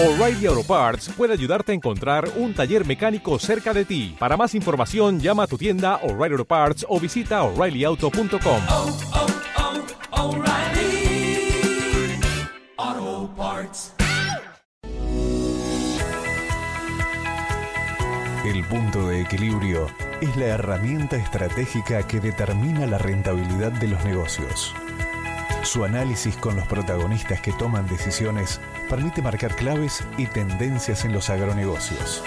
O'Reilly Auto Parts puede ayudarte a encontrar un taller mecánico cerca de ti. Para más información, llama a tu tienda O'Reilly Auto Parts o visita oreillyauto.com. oh, oh, Parts. El punto de equilibrio es la herramienta estratégica que determina la rentabilidad de los negocios. Su análisis con los protagonistas que toman decisiones permite marcar claves y tendencias en los agronegocios.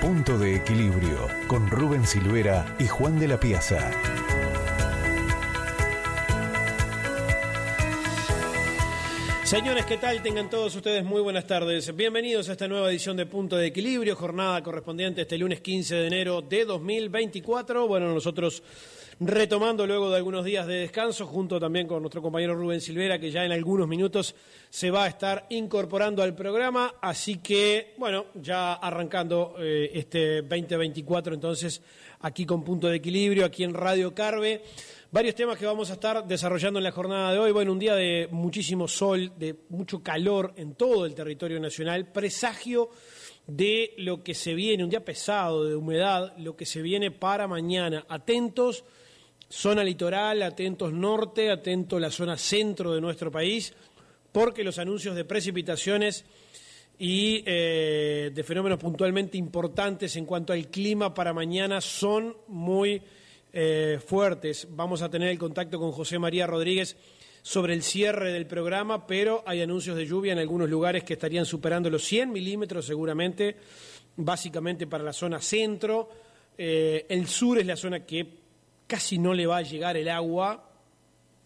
Punto de equilibrio con Rubén Silvera y Juan de la Piazza. Señores, ¿qué tal? Tengan todos ustedes muy buenas tardes. Bienvenidos a esta nueva edición de Punto de Equilibrio, jornada correspondiente este lunes 15 de enero de 2024. Bueno, nosotros retomando luego de algunos días de descanso, junto también con nuestro compañero Rubén Silvera, que ya en algunos minutos se va a estar incorporando al programa. Así que, bueno, ya arrancando eh, este 2024, entonces, aquí con Punto de Equilibrio, aquí en Radio Carve. Varios temas que vamos a estar desarrollando en la jornada de hoy. Bueno, un día de muchísimo sol, de mucho calor en todo el territorio nacional, presagio de lo que se viene, un día pesado de humedad, lo que se viene para mañana. Atentos, zona litoral, atentos norte, atentos la zona centro de nuestro país, porque los anuncios de precipitaciones y eh, de fenómenos puntualmente importantes en cuanto al clima para mañana son muy eh, fuertes. Vamos a tener el contacto con José María Rodríguez sobre el cierre del programa, pero hay anuncios de lluvia en algunos lugares que estarían superando los 100 milímetros seguramente, básicamente para la zona centro. Eh, el sur es la zona que casi no le va a llegar el agua.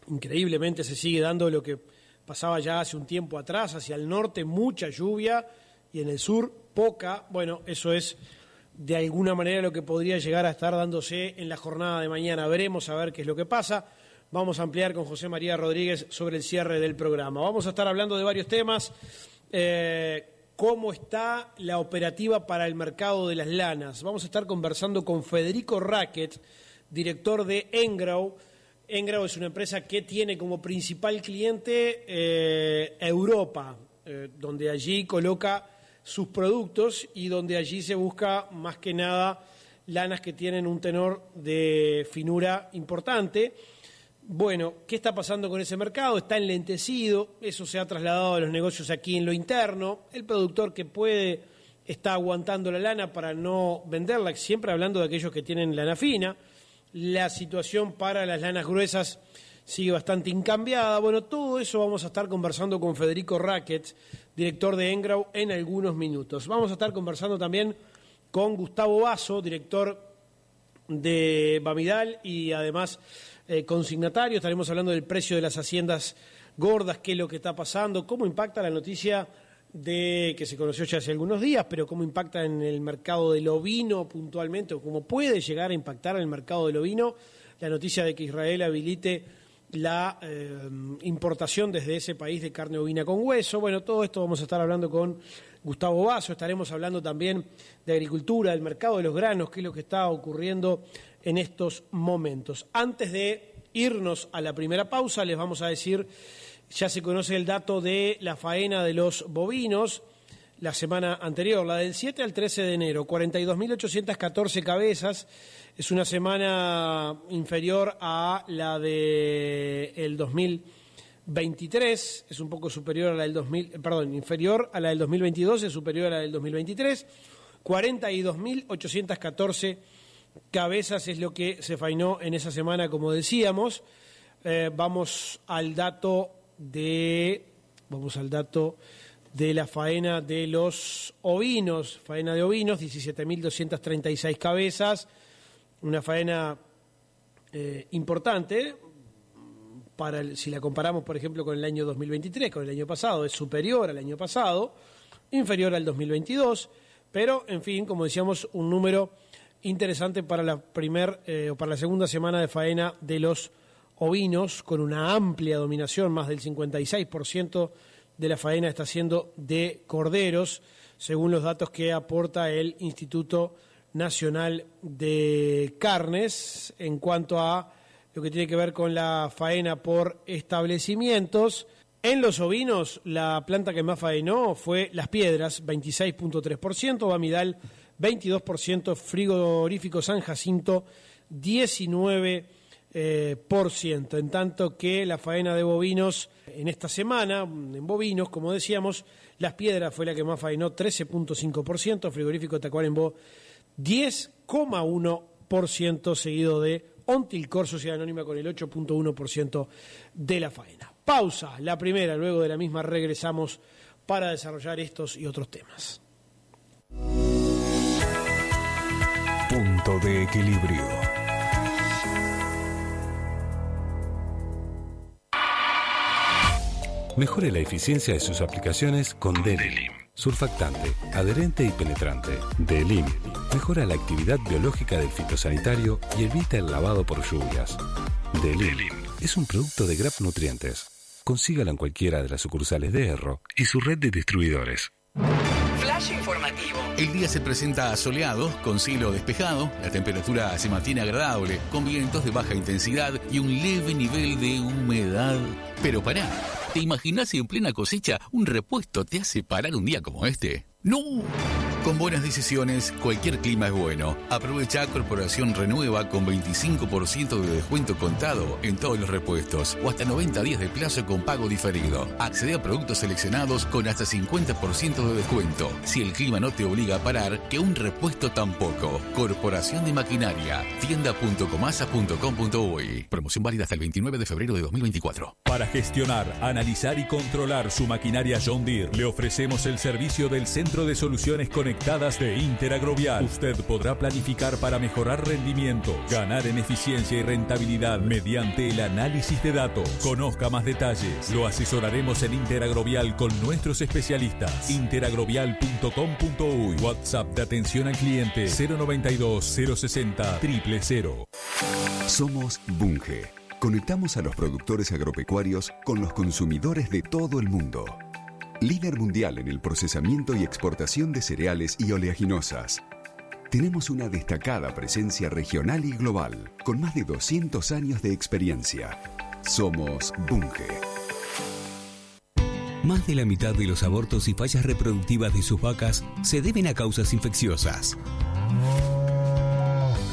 Increíblemente se sigue dando lo que pasaba ya hace un tiempo atrás, hacia el norte mucha lluvia y en el sur poca. Bueno, eso es de alguna manera lo que podría llegar a estar dándose en la jornada de mañana. Veremos a ver qué es lo que pasa. Vamos a ampliar con José María Rodríguez sobre el cierre del programa. Vamos a estar hablando de varios temas. Eh, ¿Cómo está la operativa para el mercado de las lanas? Vamos a estar conversando con Federico Racket, director de Engrau. Engrau es una empresa que tiene como principal cliente eh, Europa, eh, donde allí coloca sus productos y donde allí se busca más que nada lanas que tienen un tenor de finura importante. Bueno, ¿qué está pasando con ese mercado? Está enlentecido, eso se ha trasladado a los negocios aquí en lo interno. El productor que puede está aguantando la lana para no venderla, siempre hablando de aquellos que tienen lana fina. La situación para las lanas gruesas sigue bastante incambiada. Bueno, todo eso vamos a estar conversando con Federico Racket, director de Engrau, en algunos minutos. Vamos a estar conversando también con Gustavo Vaso, director de Bamidal y además eh, consignatario. Estaremos hablando del precio de las haciendas gordas, qué es lo que está pasando, cómo impacta la noticia de que se conoció ya hace algunos días, pero cómo impacta en el mercado del ovino puntualmente, o cómo puede llegar a impactar en el mercado del ovino la noticia de que Israel habilite la eh, importación desde ese país de carne ovina con hueso. Bueno, todo esto vamos a estar hablando con Gustavo Vaso, estaremos hablando también de agricultura, del mercado de los granos, qué es lo que está ocurriendo en estos momentos. Antes de irnos a la primera pausa, les vamos a decir, ya se conoce el dato de la faena de los bovinos la semana anterior, la del 7 al 13 de enero, 42.814 cabezas, es una semana inferior a la el 2023, es un poco superior a la del 2000, perdón, inferior a la del 2022, es superior a la del 2023. 42.814 cabezas es lo que se fainó en esa semana, como decíamos. Eh, vamos al dato de vamos al dato de la faena de los ovinos, faena de ovinos, 17.236 cabezas, una faena eh, importante, para el- si la comparamos, por ejemplo, con el año 2023, con el año pasado, es superior al año pasado, inferior al 2022, pero, en fin, como decíamos, un número interesante para la primer eh, o para la segunda semana de faena de los ovinos, con una amplia dominación, más del 56% de la faena está siendo de corderos, según los datos que aporta el Instituto Nacional de Carnes en cuanto a lo que tiene que ver con la faena por establecimientos. En los ovinos, la planta que más faenó fue Las Piedras, 26.3%, Bamidal, 22%, Frigorífico San Jacinto, 19%. Eh, por ciento, en tanto que la faena de bovinos en esta semana, en bovinos, como decíamos, Las Piedras fue la que más faenó, 13.5%, Frigorífico Tacuarembó, 10,1%, seguido de Ontilcor, Sociedad Anónima, con el 8.1% de la faena. Pausa, la primera, luego de la misma regresamos para desarrollar estos y otros temas. Punto de equilibrio. Mejore la eficiencia de sus aplicaciones con Delim. Surfactante, adherente y penetrante. Delim. Mejora la actividad biológica del fitosanitario y evita el lavado por lluvias. Delim. Es un producto de Grap Nutrientes. Consígalo en cualquiera de las sucursales de Erro y su red de distribuidores. Flash informativo. El día se presenta soleado, con cielo despejado, la temperatura se mantiene agradable, con vientos de baja intensidad y un leve nivel de humedad. Pero pará, ¿te imaginas si en plena cosecha un repuesto te hace parar un día como este? ¡No! Con buenas decisiones, cualquier clima es bueno. Aprovecha Corporación Renueva con 25% de descuento contado en todos los repuestos o hasta 90 días de plazo con pago diferido. Accede a productos seleccionados con hasta 50% de descuento. Si el clima no te obliga a parar, que un repuesto tampoco. Corporación de Maquinaria. Tienda.comasa.com.uy. Promoción válida hasta el 29 de febrero de 2024. Para gestionar, analizar y controlar su maquinaria John Deere, le ofrecemos el servicio del Centro de Soluciones Conectadas de Interagrovial. Usted podrá planificar para mejorar rendimiento, ganar en eficiencia y rentabilidad mediante el análisis de datos. Conozca más detalles. Lo asesoraremos en Interagrovial con nuestros especialistas. Interagrovial.com.uy WhatsApp de atención al cliente 092 060 000. Somos Bunge. Conectamos a los productores agropecuarios con los consumidores de todo el mundo. Líder mundial en el procesamiento y exportación de cereales y oleaginosas. Tenemos una destacada presencia regional y global, con más de 200 años de experiencia. Somos Bunge. Más de la mitad de los abortos y fallas reproductivas de sus vacas se deben a causas infecciosas.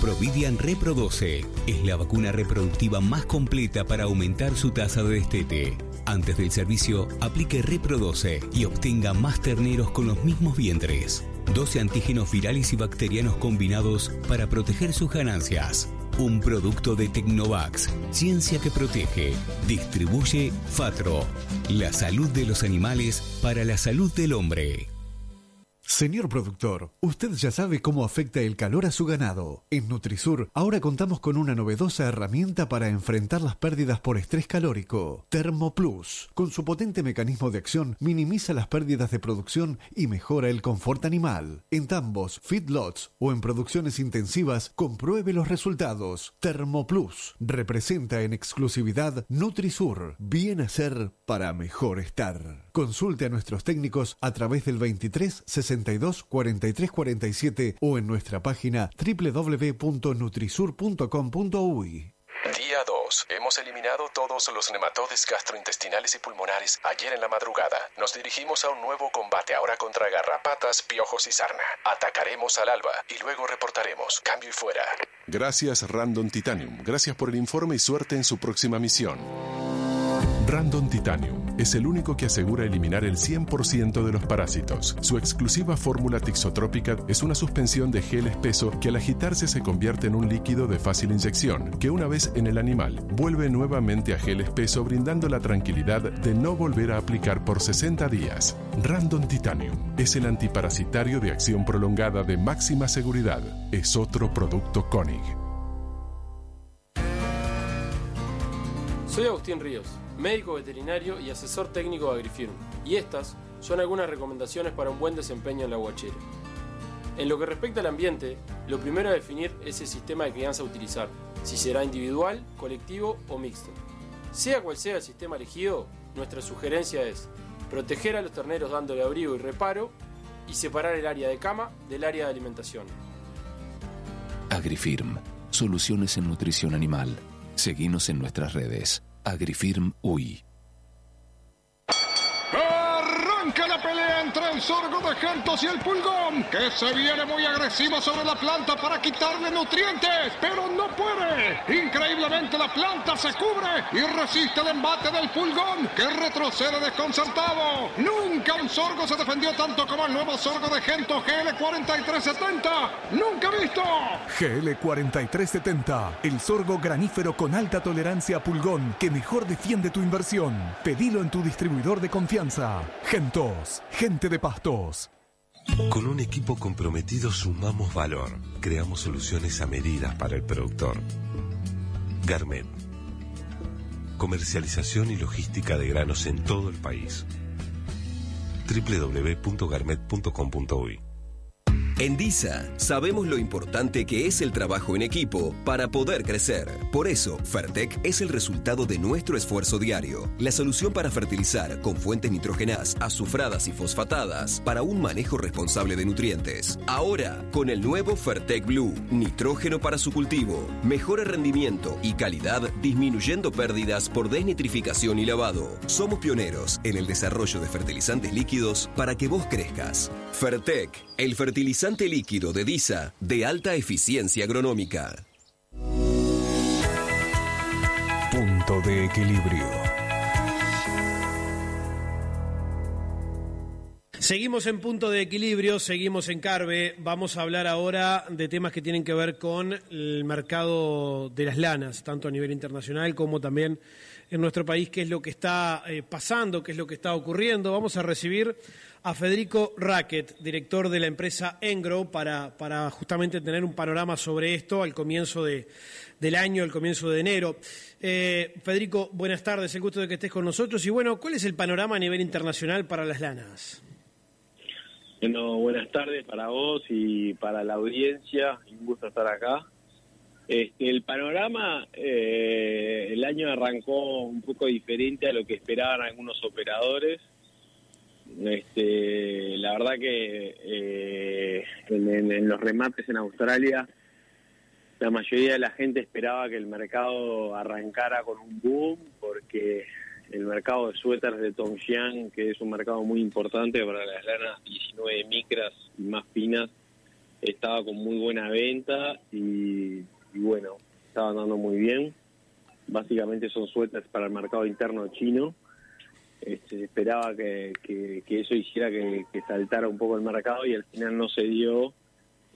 Providian Reproduce es la vacuna reproductiva más completa para aumentar su tasa de destete. Antes del servicio, aplique Reproduce y obtenga más terneros con los mismos vientres. 12 antígenos virales y bacterianos combinados para proteger sus ganancias. Un producto de Tecnovax, ciencia que protege. Distribuye Fatro. La salud de los animales para la salud del hombre. Señor productor, usted ya sabe cómo afecta el calor a su ganado. En Nutrisur ahora contamos con una novedosa herramienta para enfrentar las pérdidas por estrés calórico. ThermoPlus. Con su potente mecanismo de acción minimiza las pérdidas de producción y mejora el confort animal. En tambos, feedlots o en producciones intensivas, compruebe los resultados. ThermoPlus representa en exclusividad Nutrisur. Bien hacer para mejor estar. Consulte a nuestros técnicos a través del 23 62 43 47 o en nuestra página www.nutrisur.com.uy. Día 2. Hemos eliminado todos los nematodes gastrointestinales y pulmonares ayer en la madrugada. Nos dirigimos a un nuevo combate ahora contra garrapatas, piojos y sarna. Atacaremos al alba y luego reportaremos. Cambio y fuera. Gracias Random Titanium. Gracias por el informe y suerte en su próxima misión. Random Titanium es el único que asegura eliminar el 100% de los parásitos. Su exclusiva fórmula tixotrópica es una suspensión de gel espeso que al agitarse se convierte en un líquido de fácil inyección, que una vez en el animal vuelve nuevamente a gel espeso brindando la tranquilidad de no volver a aplicar por 60 días. Random Titanium es el antiparasitario de acción prolongada de máxima seguridad. Es otro producto Koenig. Soy Agustín Ríos, médico veterinario y asesor técnico de Agrifirm, y estas son algunas recomendaciones para un buen desempeño en la guachera. En lo que respecta al ambiente, lo primero a definir es el sistema de crianza a utilizar, si será individual, colectivo o mixto. Sea cual sea el sistema elegido, nuestra sugerencia es proteger a los terneros dándole abrigo y reparo y separar el área de cama del área de alimentación. Agrifirm, soluciones en nutrición animal. Seguinos en nuestras redes. Agrifirm UI. Entre el sorgo de Gentos y el pulgón, que se viene muy agresivo sobre la planta para quitarle nutrientes, pero no puede. Increíblemente la planta se cubre y resiste el embate del pulgón, que retrocede desconcertado. Nunca un sorgo se defendió tanto como el nuevo sorgo de Gento GL4370. Nunca visto. GL4370, el sorgo granífero con alta tolerancia a pulgón que mejor defiende tu inversión. Pedilo en tu distribuidor de confianza. Gentos, de pastos. Con un equipo comprometido sumamos valor, creamos soluciones a medidas para el productor. Garmet. Comercialización y logística de granos en todo el país. www.garmet.com.uy En DISA sabemos lo importante que es el trabajo en equipo para poder crecer. Por eso, Fertec es el resultado de nuestro esfuerzo diario. La solución para fertilizar con fuentes nitrógenas, azufradas y fosfatadas para un manejo responsable de nutrientes. Ahora, con el nuevo Fertec Blue, nitrógeno para su cultivo, mejora rendimiento y calidad disminuyendo pérdidas por desnitrificación y lavado. Somos pioneros en el desarrollo de fertilizantes líquidos para que vos crezcas. Fertec, el fertilizante líquido de DISA de alta eficiencia agronómica. Punto de equilibrio. Seguimos en punto de equilibrio, seguimos en Carve. Vamos a hablar ahora de temas que tienen que ver con el mercado de las lanas, tanto a nivel internacional como también en nuestro país, qué es lo que está eh, pasando, qué es lo que está ocurriendo. Vamos a recibir a Federico Racket, director de la empresa Engro, para, para justamente tener un panorama sobre esto al comienzo de, del año, al comienzo de enero. Eh, Federico, buenas tardes, el gusto de que estés con nosotros. Y bueno, ¿cuál es el panorama a nivel internacional para las lanas? Bueno, buenas tardes para vos y para la audiencia, un gusto estar acá. Este, el panorama, eh, el año arrancó un poco diferente a lo que esperaban algunos operadores. Este, la verdad que eh, en, los remates en Australia, la mayoría de la gente esperaba que el mercado arrancara con un boom, porque el mercado de suéteres de Tongxiang, que es un mercado muy importante para las lanas 19 micras y más finas, estaba con muy buena venta y, y bueno, estaba dando muy bien. Básicamente son suéteres para el mercado interno chino. Este, se esperaba que, que, eso hiciera que, saltara un poco el mercado y al final no se dio,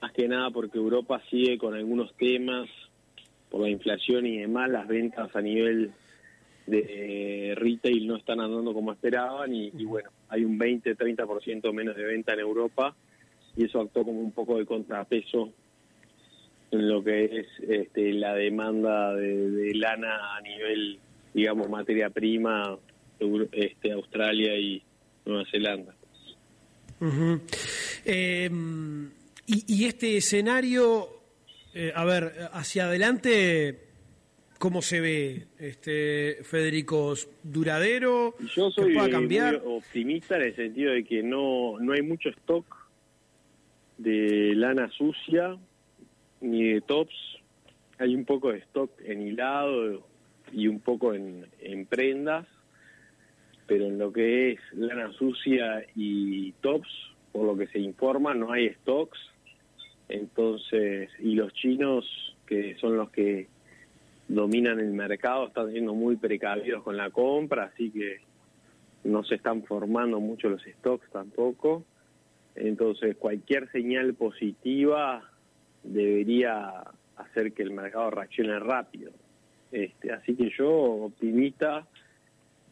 más que nada porque Europa sigue con algunos temas por la inflación y demás, las ventas a nivel de retail no están andando como esperaban y, y bueno, hay un 20-30% menos de venta en Europa y eso actuó como un poco de contrapeso lo que es este, la demanda de, de lana a nivel, digamos, materia prima, este, Australia y Nueva Zelanda. Eh, y, y este escenario, eh, a ver, hacia adelante, ¿cómo se ve, este Federico? ¿Duradero? Yo ¿Que soy pueda muy cambiar? optimista en el sentido de que no, no hay mucho stock de lana sucia ni de tops. Hay un poco de stock en hilado y un poco en, en prendas, pero en lo que es lana sucia y tops, por lo que se informa, no hay stocks. Entonces, y los chinos, que son los que dominan el mercado, están siendo muy precavidos con la compra, así que no se están formando mucho los stocks tampoco. Entonces, cualquier señal positiva debería hacer que el mercado reaccione rápido. Este, así que yo optimista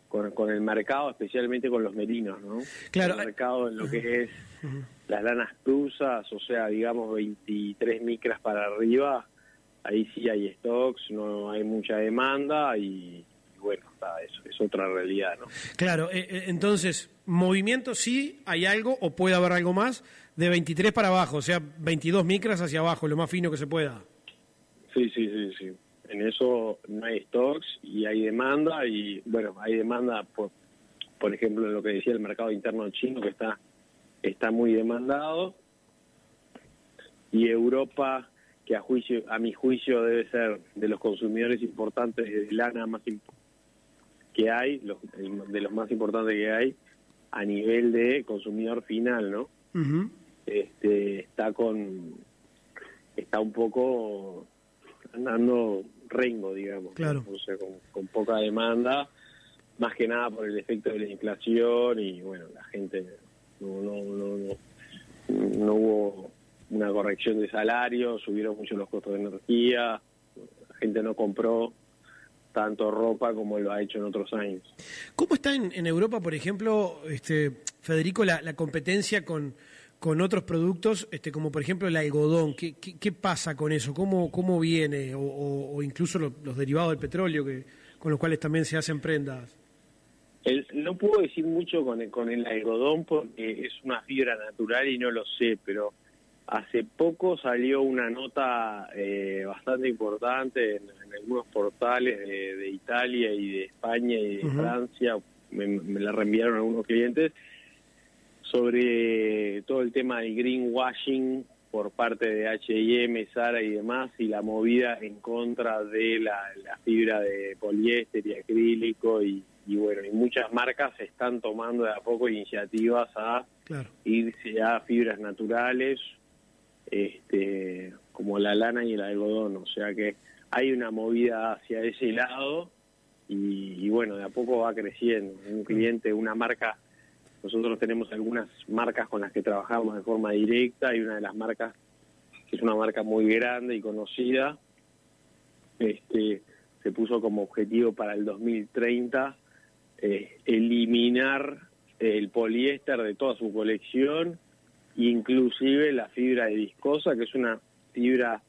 con, con el mercado, especialmente con los merinos, ¿no? Claro. El mercado en lo que es las lanas cruzas, o sea, digamos 23 micras para arriba, ahí sí hay stocks, no hay mucha demanda y, y bueno, está, es, es otra realidad, ¿no? Claro, eh, eh, entonces, movimiento sí, hay algo, o puede haber algo más, de 23 para abajo, o sea, 22 micras hacia abajo, lo más fino que se pueda. Sí, sí, sí, sí. En eso no hay stocks y hay demanda y bueno, hay demanda por, por ejemplo, en lo que decía el mercado interno chino que está está muy demandado y Europa que a juicio a mi juicio debe ser de los consumidores importantes de lana más que hay, los, de los más importantes que hay, a nivel de consumidor final, ¿no? Este está con está un poco andando rengo, digamos, Claro. o sea, con, con poca demanda, más que nada por el efecto de la inflación y bueno, la gente no no no no, no hubo una corrección de salarios, subieron mucho los costos de energía, la gente no compró tanto ropa como lo ha hecho en otros años. ¿Cómo está en, en Europa, por ejemplo, este, Federico, la, la competencia con, con otros productos, este, como por ejemplo el algodón? ¿Qué, qué, qué pasa con eso? ¿Cómo, cómo viene? O, o- o incluso lo- los derivados del petróleo, que, con los cuales también se hacen prendas. El- no puedo decir mucho con el, con el algodón porque es una fibra natural y no lo sé, pero hace poco salió una nota eh, bastante importante en, en algunos portales de, de Italia y de España y de. Francia, me, me la reenviaron algunos clientes, sobre todo el tema del greenwashing por parte de H&M, Zara y demás, y la movida en contra de la, la fibra de poliéster y acrílico, y, y bueno, y muchas marcas están tomando de a poco iniciativas a Claro. irse a fibras naturales, este, como la lana y el algodón, o sea que hay una movida hacia ese lado y, y bueno, de a poco va creciendo. Un cliente, una marca, nosotros tenemos algunas marcas con las que trabajamos de forma directa y una de las marcas, que es una marca muy grande y conocida, este, se puso como objetivo para el 2030 eh, eliminar el poliéster de toda su colección, inclusive la fibra de viscosa, que es una fibra,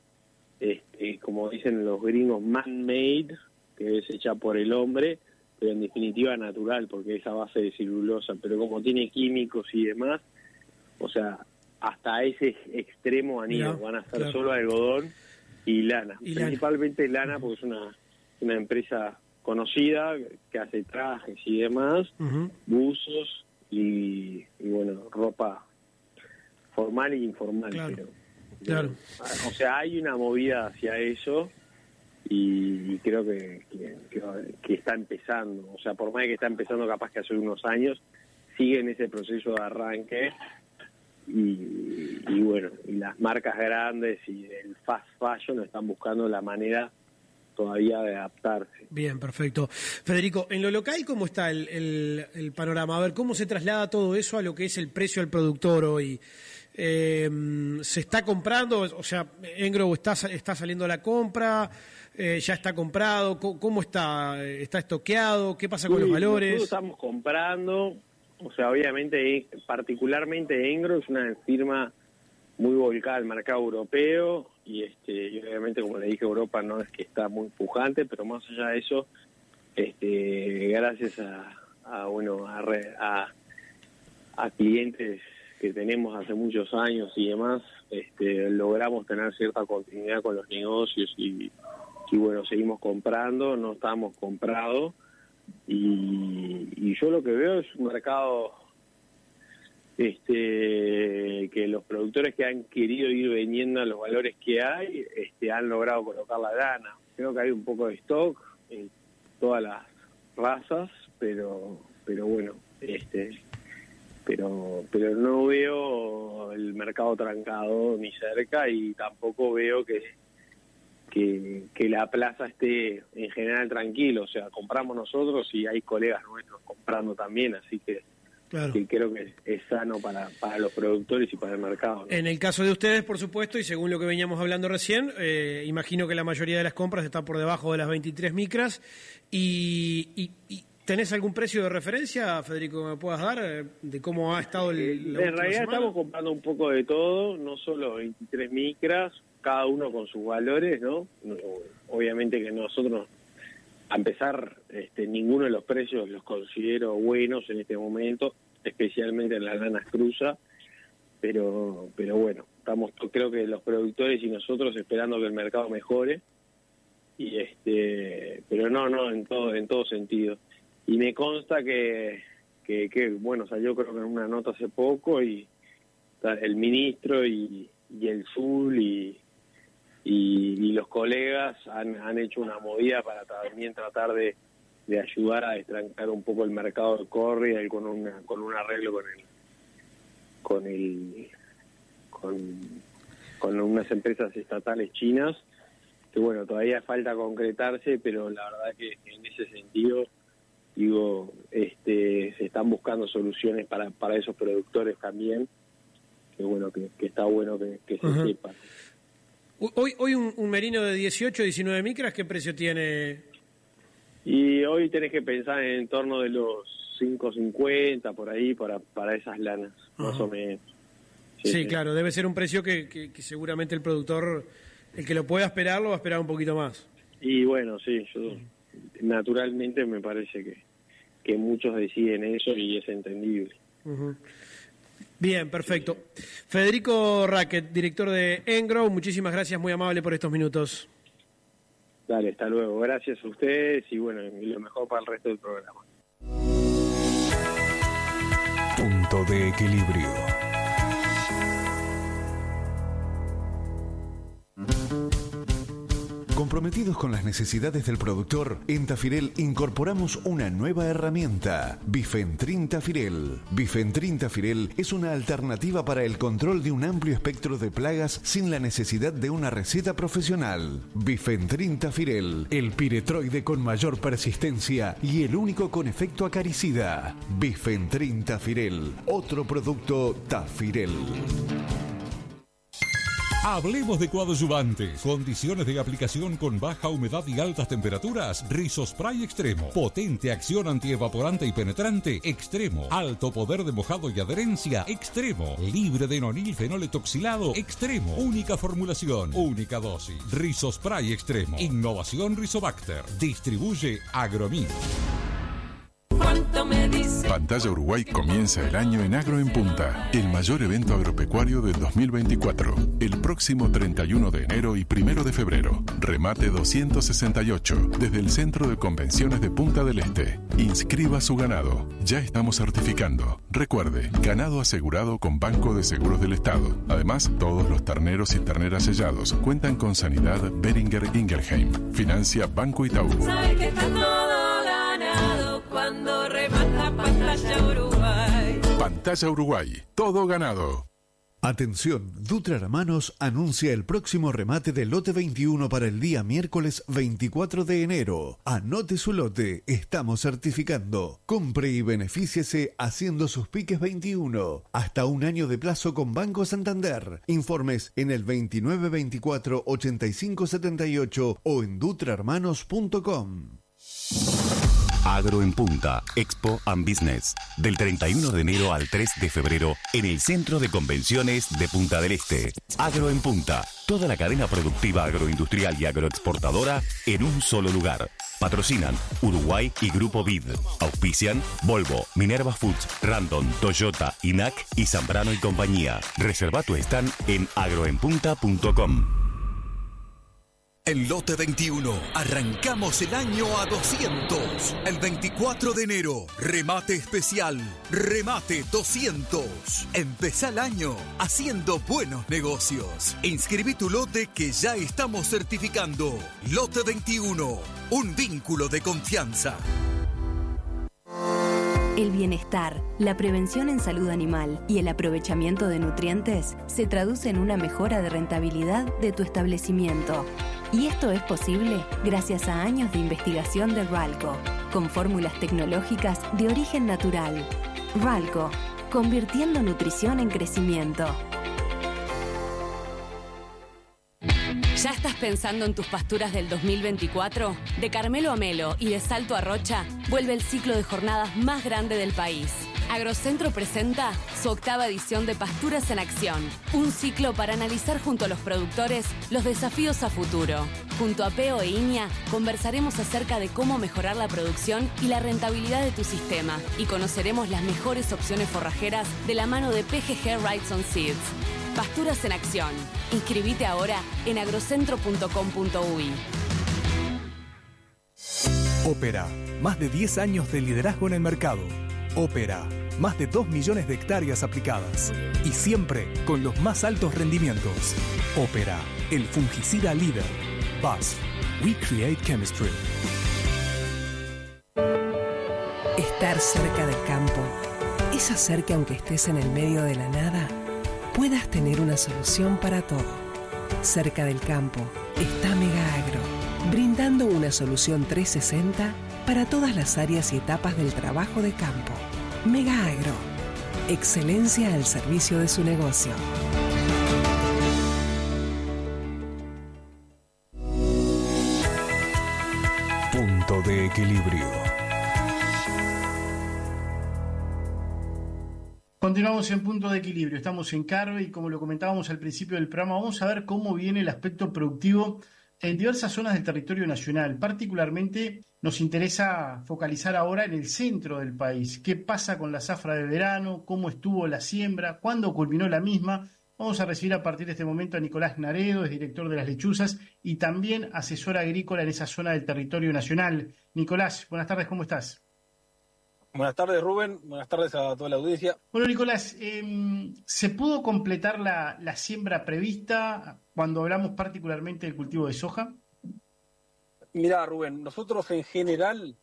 este, como dicen los gringos, man-made, que es hecha por el hombre, pero en definitiva natural, porque es a base de celulosa, pero como tiene químicos y demás, o sea, hasta ese extremo han ido, van a claro. solo algodón y lana, Y lana. principalmente lana, porque es una, una empresa conocida que hace trajes y demás, buzos y, y, bueno, ropa formal e informal. Claro. pero- Claro. o sea, hay una movida hacia eso y, creo que, que, está empezando. O sea, por más que está empezando capaz que hace unos años, sigue en ese proceso de arranque y, y bueno, y las marcas grandes y el fast fashion están buscando la manera todavía de adaptarse. Bien, perfecto. Federico, en lo local, ¿cómo está el, el- el panorama? A ver, ¿cómo se traslada todo eso a lo que es el precio al productor hoy? Eh, ¿Se está comprando? O sea, Engro está, está saliendo a la compra, Eh, ya está comprado, ¿Cómo, cómo está? ¿Está estoqueado? ¿Qué pasa con los valores? Nosotros estamos comprando, o sea, obviamente, eh, particularmente Engro es una firma muy volcada al mercado europeo y, este, y obviamente, como le dije, Europa no es que está muy pujante, pero más allá de eso, este, gracias a, a, bueno, a, re- a, a clientes que tenemos hace muchos años y demás, este, logramos tener cierta continuidad con los negocios y, y bueno, seguimos comprando, no estamos comprados. Y, y yo lo que veo es un mercado este que los productores que han querido ir vendiendo a los valores que hay este han logrado colocar la lana creo que hay un poco de stock en todas las razas pero pero bueno este pero pero no veo el mercado trancado ni cerca y tampoco veo que que, que la plaza esté en general tranquilo, o sea, compramos nosotros y hay colegas nuestros comprando también, así que, Claro. que creo que es sano para, para los productores y para el mercado. ¿no? En el caso de ustedes, por supuesto, y según lo que veníamos hablando recién, eh, imagino que la mayoría de las compras están por debajo de las 23 micras. ¿Y, y- y tenés algún precio de referencia, Federico, que me puedas dar eh, de cómo ha estado el, la En realidad semana? estamos comprando un poco de todo, no solo 23 micras, cada uno con sus valores, ¿no? Obviamente que nosotros, a empezar, este, ninguno de los precios los considero buenos en este momento, especialmente en las lanas cruza, pero, pero bueno, estamos, creo que los productores y nosotros esperando que el mercado mejore, y este, pero no, no, en todo, en todo sentido. Y me consta que, que, que, bueno, salió creo que en una nota hace poco y el ministro y, y el SUL y, y, y los colegas han, han hecho una movida para también tratar de, de ayudar a destrancar un poco el mercado de corrida con una con un arreglo con el con el con, con unas empresas estatales chinas que bueno todavía falta concretarse pero la verdad que en ese sentido digo este se están buscando soluciones para para esos productores también que bueno que, que está bueno que, que se sepa Hoy, hoy un, un merino de 18, 19 micras, ¿qué precio tiene? Y hoy tenés que pensar en torno de los 5.50 por ahí para, para esas lanas, más o menos. Sí, claro, debe ser un precio que, que- que seguramente el productor, el que lo pueda esperar, lo va a esperar un poquito más. Y bueno, sí, yo naturalmente me parece que, que muchos deciden eso y es entendible. Ujú. Bien, perfecto. Federico Racket, director de Engrow, muchísimas gracias, muy amable por estos minutos. Dale, hasta luego. Gracias a ustedes y bueno, y lo mejor para el resto del programa. Punto de equilibrio. Comprometidos con las necesidades del productor, en Tafirel incorporamos una nueva herramienta, Bifentrin Tafirel. Bifentrin Tafirel es una alternativa para el control de un amplio espectro de plagas sin la necesidad de una receta profesional. Bifentrin Tafirel, el piretroide con mayor persistencia y el único con efecto acaricida. Bifentrin Tafirel, otro producto Tafirel. Hablemos de coadyuvantes. Condiciones de aplicación con baja humedad y altas temperaturas. Rizospray Extremo. Potente acción antievaporante y penetrante. Extremo. Alto poder de mojado y adherencia. Extremo. Libre de nonilfenol etoxilado. Extremo. Única formulación. Única dosis. Rizospray Extremo. Innovación Rizobacter. Distribuye Pantalla Uruguay comienza el año en Agro en Punta, el mayor evento agropecuario del 2024. El próximo 31 de enero y 1 de febrero. Remate 268 desde el Centro de Convenciones de Punta del Este. Inscriba su ganado. Ya estamos certificando. Recuerde, ganado asegurado con Banco de Seguros del Estado. Además, todos los terneros y terneras sellados cuentan con Sanidad Beringer Ingelheim. Financia Banco Itaú. Que está todo ganado cuando pantalla Uruguay. Todo ganado. Atención, Dutra Hermanos anuncia el próximo remate del lote 21 para el día miércoles 24 de enero. Anote su lote, estamos certificando. Compre y benefíciese haciendo sus piques 21. Hasta un año de plazo con Banco Santander. Informes en el 2924 8578 o en dutrahermanos.com. Agro en Punta, Expo and Business. Del 31 de enero al 3 de febrero en el Centro de Convenciones de Punta del Este. Agro en Punta, toda la cadena productiva agroindustrial y agroexportadora en un solo lugar. Patrocinan Uruguay y Grupo Vid. Auspician Volvo, Minerva Foods, Randon, Toyota, INAC y Zambrano y compañía. Reserva tu stand en agroenpunta.com. En Lote 21, arrancamos el año a 200. El 24 de enero, remate especial, remate 200. Empezá el año haciendo buenos negocios. Inscribí tu lote que ya estamos certificando. Lote 21, un vínculo de confianza. El bienestar, la prevención en salud animal y el aprovechamiento de nutrientes se traduce en una mejora de rentabilidad de tu establecimiento. Y esto es posible gracias a años de investigación de Ralco, con fórmulas tecnológicas de origen natural. Ralco, convirtiendo nutrición en crecimiento. ¿Ya estás pensando en tus pasturas del 2024? De Carmelo a Melo y de Salto a Rocha, vuelve el ciclo de jornadas más grande del país. Agrocentro presenta su octava edición de Pasturas en Acción, un ciclo para analizar junto a los productores los desafíos a futuro. Junto a Peo e Iña conversaremos acerca de cómo mejorar la producción y la rentabilidad de tu sistema y conoceremos las mejores opciones forrajeras de la mano de PGG Rights on Seeds. Pasturas en Acción. Inscribite ahora en agrocentro.com.uy. Ópera, más de 10 años de liderazgo en el mercado. Ópera, más de 2 millones de hectáreas aplicadas y siempre con los más altos rendimientos. Ópera, el fungicida líder. BASF, We Create Chemistry. Estar cerca del campo es hacer que aunque estés en el medio de la nada, puedas tener una solución para todo. Cerca del campo está Mega Agro, brindando una solución 360 para todas las áreas y etapas del trabajo de campo. Mega Agro, excelencia al servicio de su negocio. Punto de equilibrio. Continuamos en punto de equilibrio. Estamos en Carve y como lo comentábamos al principio del programa, vamos a ver cómo viene el aspecto productivo en diversas zonas del territorio nacional. Particularmente nos interesa focalizar ahora en el centro del país. ¿Qué pasa con la zafra de verano? ¿Cómo estuvo la siembra? ¿Cuándo culminó la misma? Vamos a recibir a partir de este momento a Nicolás Naredo, es director de las lechuzas y también asesor agrícola en esa zona del territorio nacional. Nicolás, buenas tardes, ¿cómo estás? Buenas tardes, Rubén. Buenas tardes a toda la audiencia. Bueno, Nicolás, eh, ¿se pudo completar la, la, siembra prevista cuando hablamos particularmente del cultivo de soja? Mira, Rubén, nosotros en general,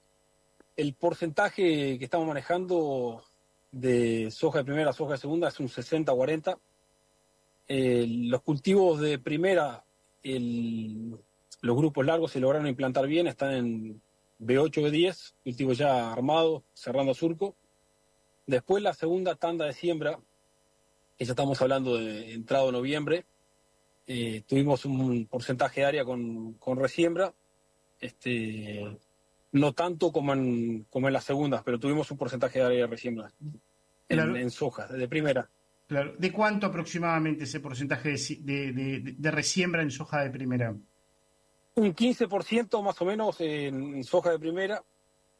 el porcentaje que estamos manejando de soja de primera soja de segunda es un 60-40. Eh, los cultivos de primera, los grupos largos se lograron implantar bien, están en B8, B10, cultivo ya armado, cerrando surco. Después la segunda tanda de siembra, que ya estamos hablando de entrado noviembre, eh, tuvimos un porcentaje de área con, con resiembra, este, no tanto como en, como en las segundas, pero tuvimos un porcentaje de área de resiembra en, Claro. en soja, de primera. Claro. ¿De cuánto aproximadamente ese porcentaje de, si- de- de- de resiembra en soja de primera? Un 15% más o menos en, en soja de primera,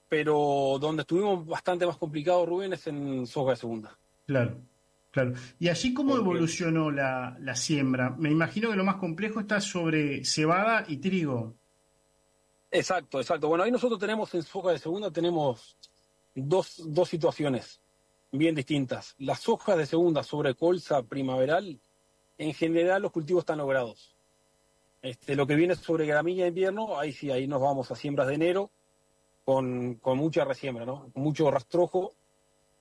pero donde estuvimos bastante más complicados, Rubén, es en soja de segunda. Claro, claro. ¿Y allí cómo evolucionó la, la siembra? Me imagino que lo más complejo está sobre cebada y trigo. Exacto, exacto. Bueno, ahí nosotros tenemos en soja de segunda tenemos dos, dos situaciones bien distintas. Las sojas de segunda sobre colza primaveral, en general los cultivos están logrados. Este, lo que viene sobre gramilla de invierno, ahí sí, ahí nos vamos a siembras de enero con, con mucha resiembra, ¿no? Mucho rastrojo.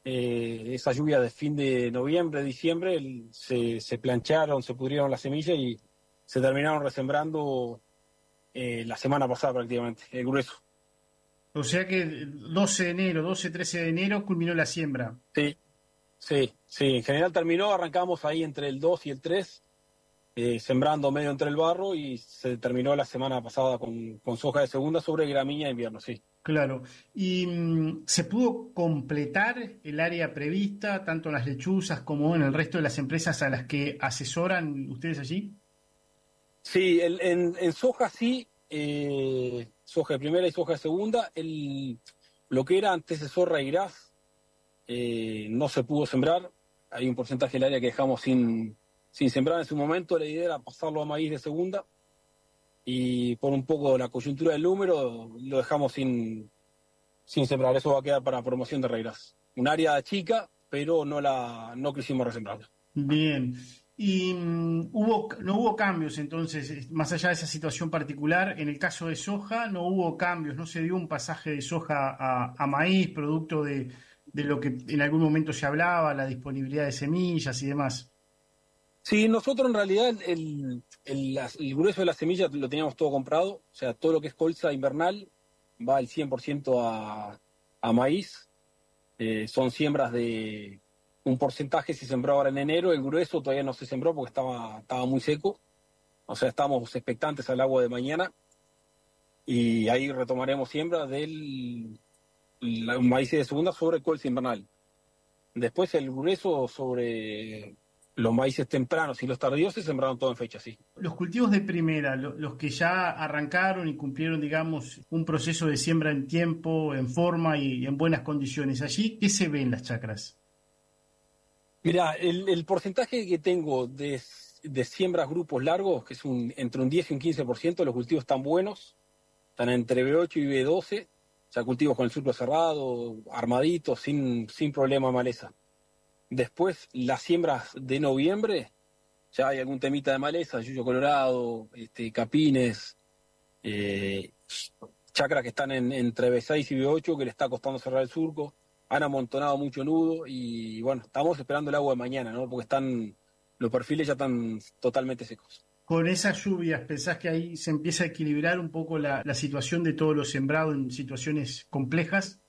Eh, esa lluvia de fin de noviembre, diciembre, el- se, se plancharon, se pudrieron las semillas y se terminaron resembrando eh, la semana pasada prácticamente, el grueso. O sea que 12 de enero, 12, 13 de enero culminó la siembra. Sí, sí, sí. En general terminó, arrancamos ahí entre el 2 y el 3, eh, sembrando medio entre el barro y se terminó la semana pasada con, con soja de segunda sobre gramilla de invierno, sí. Claro. ¿Y mm, se pudo completar el área prevista, tanto en las lechuzas como en el resto de las empresas a las que asesoran ustedes allí? Sí, el- en, en soja sí, eh, soja de primera y soja de segunda. El, lo que era antes de zorra y gras eh, no se pudo sembrar. Hay un porcentaje del área que dejamos sin, sin sembrar en su momento. La idea era pasarlo a maíz de segunda y por un poco la coyuntura del número lo dejamos sin, sin sembrar. Eso va a quedar para promoción de regras. Un área chica, pero no la no quisimos resembrarla. Bien. Y mm, hubo, no hubo cambios entonces, eh, más allá de esa situación particular, en el caso de soja no hubo cambios, no se dio un pasaje de soja a, a maíz, producto de, de lo que en algún momento se hablaba, la disponibilidad de semillas y demás. Sí, nosotros en realidad el, el, grueso de las semillas lo teníamos todo comprado, o sea, todo lo que es colza invernal va al 100% a, a maíz. Eh, son siembras de un porcentaje se sembró ahora en enero, el grueso todavía no se sembró porque estaba, estaba muy seco, o sea, estamos expectantes al agua de mañana y ahí retomaremos siembra del la- maíz de segunda sobre colza invernal. Después el grueso sobre los maíces tempranos y los tardíos se sembraron todo en fecha, sí. Los cultivos de primera, lo- los que ya arrancaron y cumplieron, digamos, un proceso de siembra en tiempo, en forma y en buenas condiciones, allí, ¿qué se ve en las chacras? Mira, el, el porcentaje que tengo de, de siembras grupos largos, que es un, entre un 10 y un 15%, los cultivos están buenos, están entre B8 y B12, o sea, cultivos con el surco cerrado, armaditos, sin, sin problema de maleza. Después, las siembras de noviembre, ya hay algún temita de maleza, yuyo colorado, este, capines, eh, chacras que están en, entre B6 y B8, que le está costando cerrar el surco, han amontonado mucho nudo y bueno, estamos esperando el agua de mañana, ¿no? Porque están, los perfiles ya están totalmente secos. Con esas lluvias, ¿pensás que ahí se empieza a equilibrar un poco la, la situación de todos los sembrados en situaciones complejas?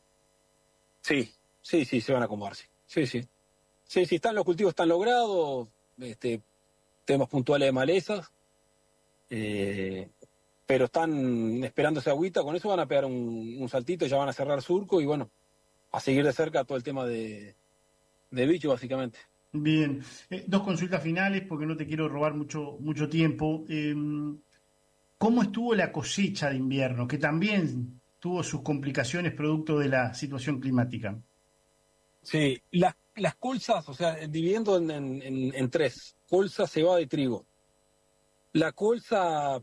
Sí, sí, sí, se van a acomodar, sí. Sí, sí. Sí, están los cultivos están logrados, este, temas puntuales de malezas, eh, pero están esperando esa agüita, con eso van a pegar un, un saltito, ya van a cerrar surco y bueno, a seguir de cerca todo el tema de, de bicho, básicamente. Bien, Eh, dos consultas finales porque no te quiero robar mucho, mucho tiempo. Eh, ¿Cómo estuvo la cosecha de invierno? Que también tuvo sus complicaciones producto de la situación climática. Sí, las, las colzas, o sea, dividiendo en, en- en- tres, colza, cebada y trigo. La colza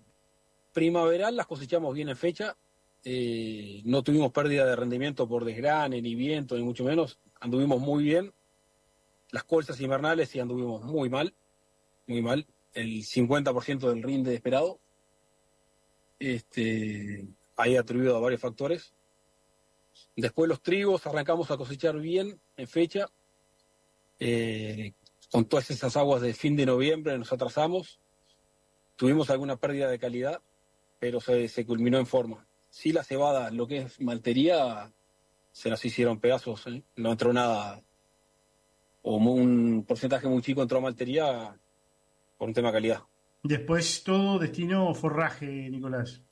primaveral las cosechamos bien en fecha, eh, no tuvimos pérdida de rendimiento por desgrane, ni viento, ni mucho menos, anduvimos muy bien. Las colzas invernales sí anduvimos muy mal, muy mal, el 50% del rinde esperado. Este, ahí atribuido a varios factores. Después los trigos arrancamos a cosechar bien en fecha. Eh, con todas esas aguas de fin de noviembre nos atrasamos. Tuvimos alguna pérdida de calidad, pero se, se culminó en forma. Sí, la cebada, lo que es maltería, se nos hicieron pedazos. ¿eh? No entró nada, o un porcentaje muy chico entró a maltería por un tema de calidad. Después todo destino forraje, Nicolás.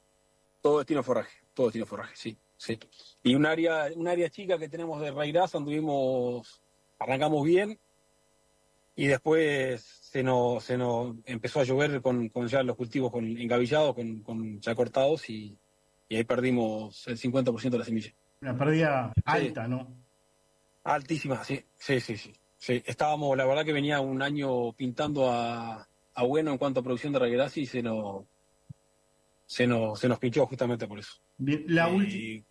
Todo destino forraje, todo destino forraje, sí, sí. Y un área, un área chica que tenemos de raíz anduvimos, arrancamos bien y después se nos, se nos empezó a llover con, con ya los cultivos con engavillados, con, con ya cortados y, y ahí perdimos el 50% de la semilla. Una pérdida alta, ¿no? Altísima, sí, sí, sí, sí. sí. Estábamos, la verdad que venía un año pintando a, a bueno en cuanto a producción de ragueras y se nos, se nos, se nos pinchó justamente por eso. Bien, la, Eh, ulti-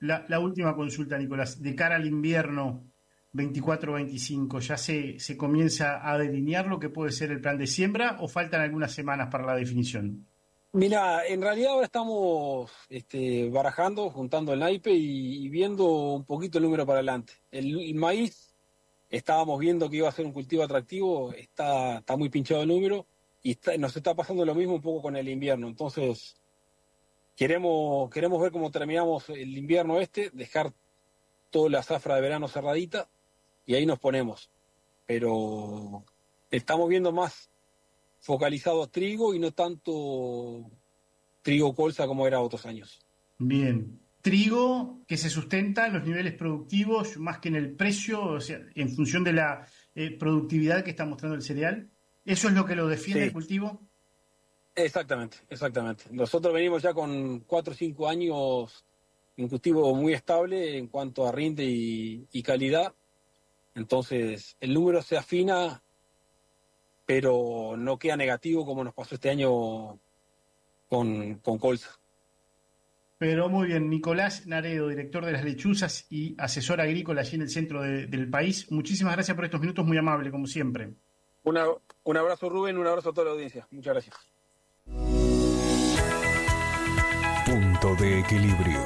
la, la última consulta, Nicolás. De cara al invierno 24-25, ¿ya se, se comienza a delinear lo que puede ser el plan de siembra o faltan algunas semanas para la definición? Mira, en realidad ahora estamos este, barajando, juntando el naipe y, viendo un poquito el número para adelante. El, maíz, estábamos viendo que iba a ser un cultivo atractivo, está, está muy pinchado el número y nos está pasando lo mismo un poco con el invierno. Entonces, queremos, queremos ver cómo terminamos el invierno este, dejar toda la zafra de verano cerradita y ahí nos ponemos. Pero estamos viendo más focalizado a trigo y no tanto trigo colza como era otros años. Bien. Trigo que se sustenta en los niveles productivos más que en el precio, o sea, en función de la eh, productividad que está mostrando el cereal. ¿Eso es lo que lo defiende Sí. el cultivo? Exactamente, exactamente. Nosotros venimos ya con cuatro o cinco años un cultivo muy estable en cuanto a rinde y, y calidad. Entonces, el número se afina, pero no queda negativo como nos pasó este año con, con colza. Pero muy bien, Nicolás Naredo, director de las lechuzas y asesor agrícola allí en el centro de- del país. Muchísimas gracias por estos minutos, muy amable, como siempre. Una- un abrazo Rubén, un abrazo a toda la audiencia. Muchas gracias. Punto de equilibrio.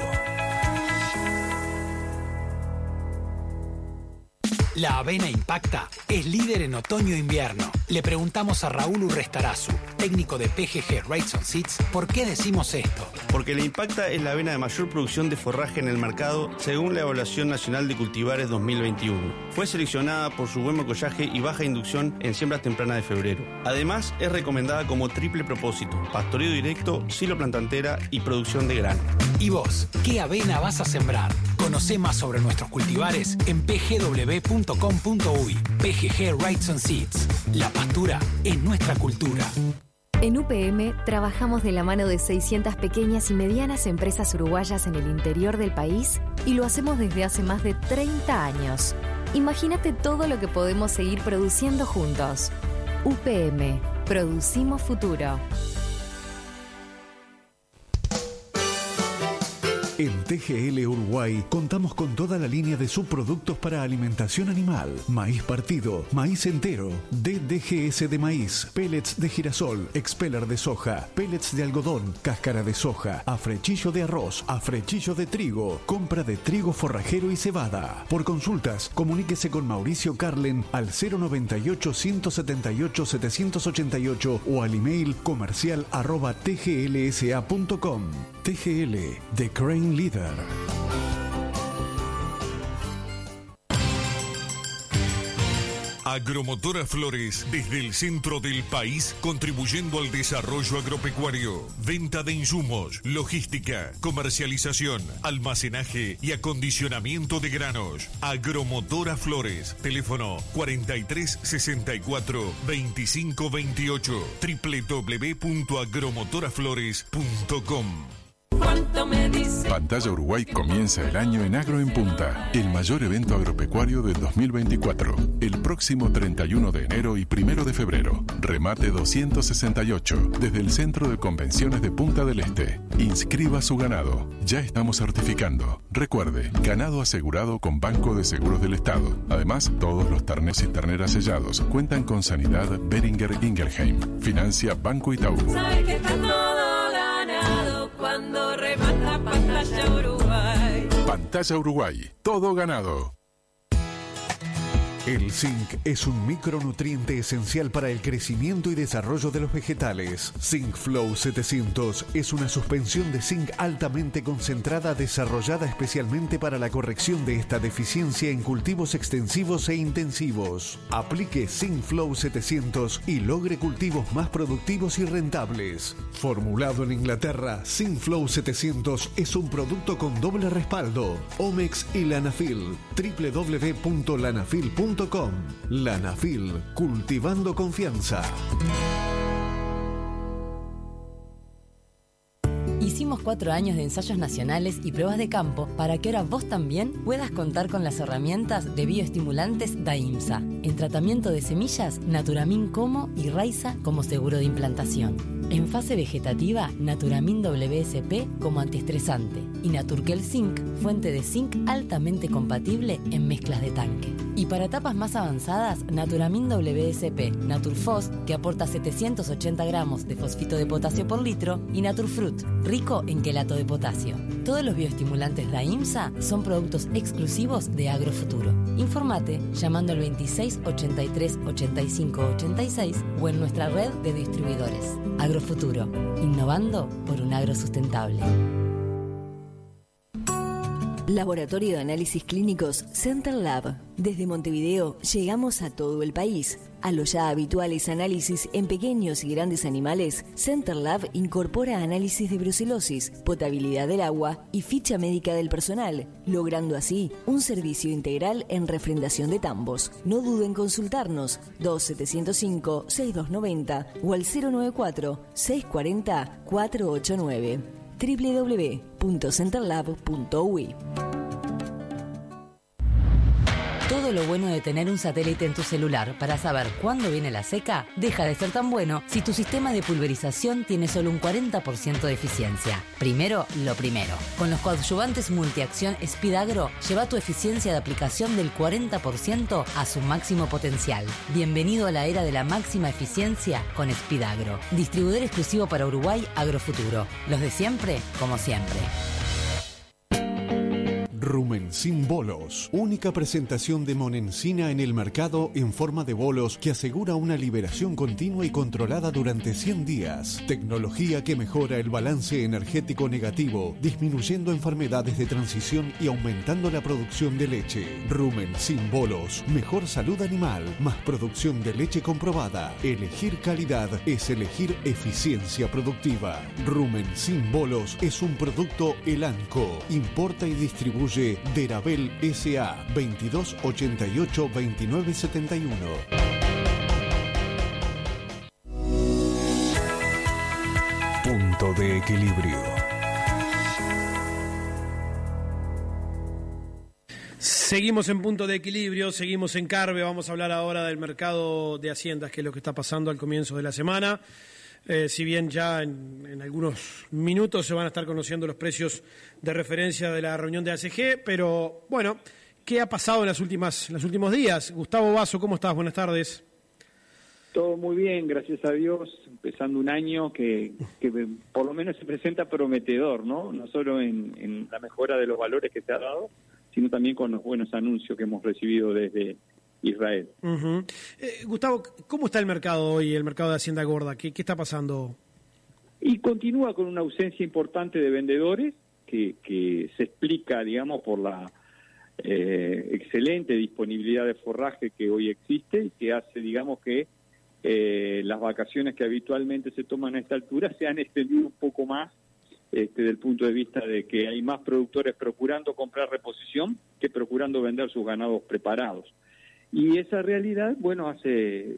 La avena Impacta es líder en otoño e invierno. Le preguntamos a Raúl Urrestarazu, técnico de PGG Rates on Seeds, por qué decimos esto. Porque la Impacta es la avena de mayor producción de forraje en el mercado según la Evaluación Nacional de Cultivares 2021. Fue seleccionada por su buen mocollaje y baja inducción en siembras tempranas de febrero. Además, es recomendada como triple propósito, pastoreo directo, silo plantantera y producción de grano. ¿Y vos, qué avena vas a sembrar? Conoce más sobre nuestros cultivares en pgw.com.uy. PGG Rates on Seeds. La pastura es nuestra cultura. En UPM trabajamos de la mano de 600 pequeñas y medianas empresas uruguayas en el interior del país y lo hacemos desde hace más de 30 años. Imagínate todo lo que podemos seguir produciendo juntos. UPM, producimos futuro. En TGL Uruguay contamos con toda la línea de subproductos para alimentación animal, maíz partido, maíz entero, DDGS de maíz, pellets de girasol, expeller de soja, pellets de algodón, cáscara de soja, afrechillo de arroz, afrechillo de trigo, compra de trigo forrajero y cebada. Por consultas, comuníquese con Mauricio Carlen al 098 178 788 o al email comercial arroba tglsa.com. TGL, The Crane Leader. Agromotora Flores, desde el centro del país, contribuyendo al desarrollo agropecuario. Venta de insumos, logística, comercialización, almacenaje y acondicionamiento de granos. Agromotora Flores, teléfono 43 64 25 28, www.agromotoraflores.com. ¿Cuánto me dice? Pantalla Uruguay comienza el año en Agro en Punta, el mayor evento agropecuario del 2024. El próximo 31 de enero y 1 de febrero. Remate 268 desde el Centro de Convenciones de Punta del Este. Inscriba su ganado. Ya estamos certificando. Recuerde, ganado asegurado con Banco de Seguros del Estado. Además, todos los ternes y terneras sellados cuentan con Sanidad Beringer Ingelheim. Financia Banco Itaú. Sabe que está todo cuando remata pantalla Uruguay. Pantalla Uruguay. Todo ganado. El zinc es un micronutriente esencial para el crecimiento y desarrollo de los vegetales. Zinc Flow 700 es una suspensión de zinc altamente concentrada desarrollada especialmente para la corrección de esta deficiencia en cultivos extensivos e intensivos. Aplique Zinc Flow 700 y logre cultivos más productivos y rentables. Formulado en Inglaterra, Zinc Flow 700 es un producto con doble respaldo. Omex y Lanafil. www.lanafil.com Lanafil, cultivando confianza. Hicimos cuatro años de ensayos nacionales y pruebas de campo para que ahora vos también puedas contar con las herramientas de bioestimulantes DAIMSA. En tratamiento de semillas, Naturamin como y Raiza como seguro de implantación. En fase vegetativa, Naturamin WSP como antiestresante y Naturkel Zinc, fuente de zinc altamente compatible en mezclas de tanque. Y para etapas más avanzadas, Naturamin WSP, Naturfos, que aporta 780 gramos de fosfito de potasio por litro, y Naturfruit, rico en quelato de potasio. Todos los bioestimulantes DAIMSA son productos exclusivos de Agrofuturo. Informate llamando al 26 83 85 86 o en nuestra red de distribuidores. Agrofuturo, innovando por un agro sustentable. Laboratorio de Análisis Clínicos Center Lab. Desde Montevideo llegamos a todo el país. A los ya habituales análisis en pequeños y grandes animales, Center Lab incorpora análisis de brucelosis, potabilidad del agua y ficha médica del personal, logrando así un servicio integral en refrendación de tambos. No duden en consultarnos 2705-6290 o al 094-640-489 www.centerlab.ui lo bueno de tener un satélite en tu celular para saber cuándo viene la seca deja de ser tan bueno si tu sistema de pulverización tiene solo un 40% de eficiencia. Primero, lo primero. Con los coadyuvantes multiacción Speed Agro, lleva tu eficiencia de aplicación del 40% a su máximo potencial. Bienvenido a la era de la máxima eficiencia con Speed Agro. Distribuidor exclusivo para Uruguay Agrofuturo. Los de siempre, como siempre. Rumencin Bolos, única presentación de monencina en el mercado en forma de bolos que asegura una liberación continua y controlada durante 100 días. Tecnología que mejora el balance energético negativo, disminuyendo enfermedades de transición y aumentando la producción de leche. Rumencin Bolos, mejor salud animal, más producción de leche comprobada. Elegir calidad es elegir eficiencia productiva. Rumencin Bolos es un producto Elanco. Importa y distribuye Derabel SA 2288 2971. Punto de equilibrio. Seguimos en punto de equilibrio, seguimos en Carve, vamos a hablar ahora del mercado de haciendas, que es lo que está pasando al comienzo de la semana. Eh, si bien ya en, algunos minutos se van a estar conociendo los precios de referencia de la reunión de ACG, pero bueno, ¿qué ha pasado en las últimas, en los últimos días? Gustavo Vaso, ¿cómo estás? Buenas tardes. Todo muy bien, gracias a Dios, empezando un año que, que por lo menos se presenta prometedor, ¿no? No solo en, en la mejora de los valores que se ha dado, sino también con los buenos anuncios que hemos recibido desde Israel. Eh, Gustavo, ¿cómo está el mercado hoy, el mercado de Hacienda Gorda? ¿Qué, qué está pasando? Y continúa con una ausencia importante de vendedores que, que se explica, digamos, por la eh, excelente disponibilidad de forraje que hoy existe y que hace, digamos, que eh, las vacaciones que habitualmente se toman a esta altura se han extendido un poco más este, del punto de vista de que hay más productores procurando comprar reposición que procurando vender sus ganados preparados. Y esa realidad, bueno, hace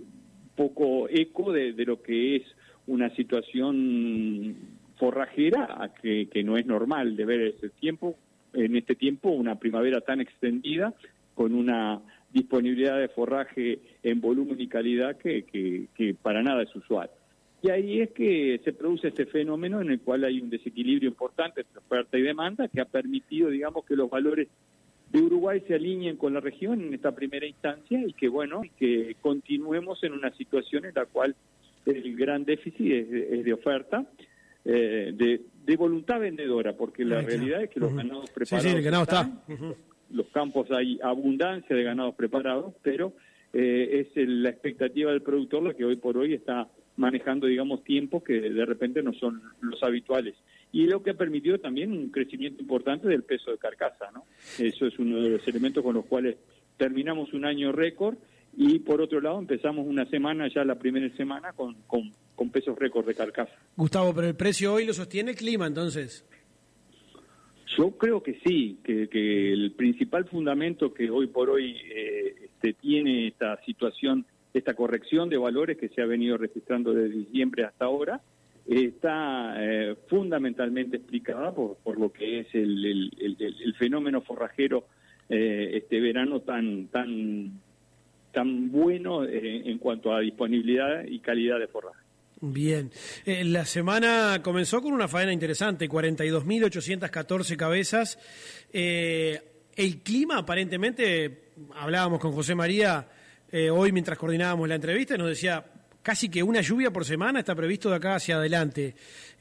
poco eco de, lo que es una situación forrajera que, que no es normal de ver ese tiempo, en este tiempo una primavera tan extendida con una disponibilidad de forraje en volumen y calidad que, que, que para nada es usual. Y ahí es que se produce este fenómeno en el cual hay un desequilibrio importante entre oferta y demanda que ha permitido, digamos, que los valores de Uruguay se alineen con la región en esta primera instancia y que, bueno, que continuemos en una situación en la cual el gran déficit es de, es de oferta, eh, de, de voluntad vendedora, porque la realidad es que los ganados Sí, preparados sí, el ganado están, está. Los campos hay abundancia de ganados preparados, pero eh, es el- la expectativa del productor la que hoy por hoy está manejando, digamos, tiempos que de repente no son los habituales. Y lo que ha permitido también un crecimiento importante del peso de carcasa, ¿no? Eso es uno de los elementos con los cuales terminamos un año récord y por otro lado empezamos una semana, ya la primera semana, con, con, con pesos récord de carcasa. Gustavo, pero el precio hoy lo sostiene el clima, entonces. Yo creo que sí, que, que el principal fundamento que hoy por hoy eh, este, tiene esta situación, esta corrección de valores que se ha venido registrando desde diciembre hasta ahora, está eh, fundamentalmente explicada por, por lo que es el, el- fenómeno forrajero eh, este verano tan tan tan bueno eh, en cuanto a disponibilidad y calidad de forraje. Bien. La semana comenzó con una faena interesante, 42.814 cabezas. El clima, aparentemente, hablábamos con José María eh, hoy mientras coordinábamos la entrevista, nos decía casi que una lluvia por semana está previsto de acá hacia adelante.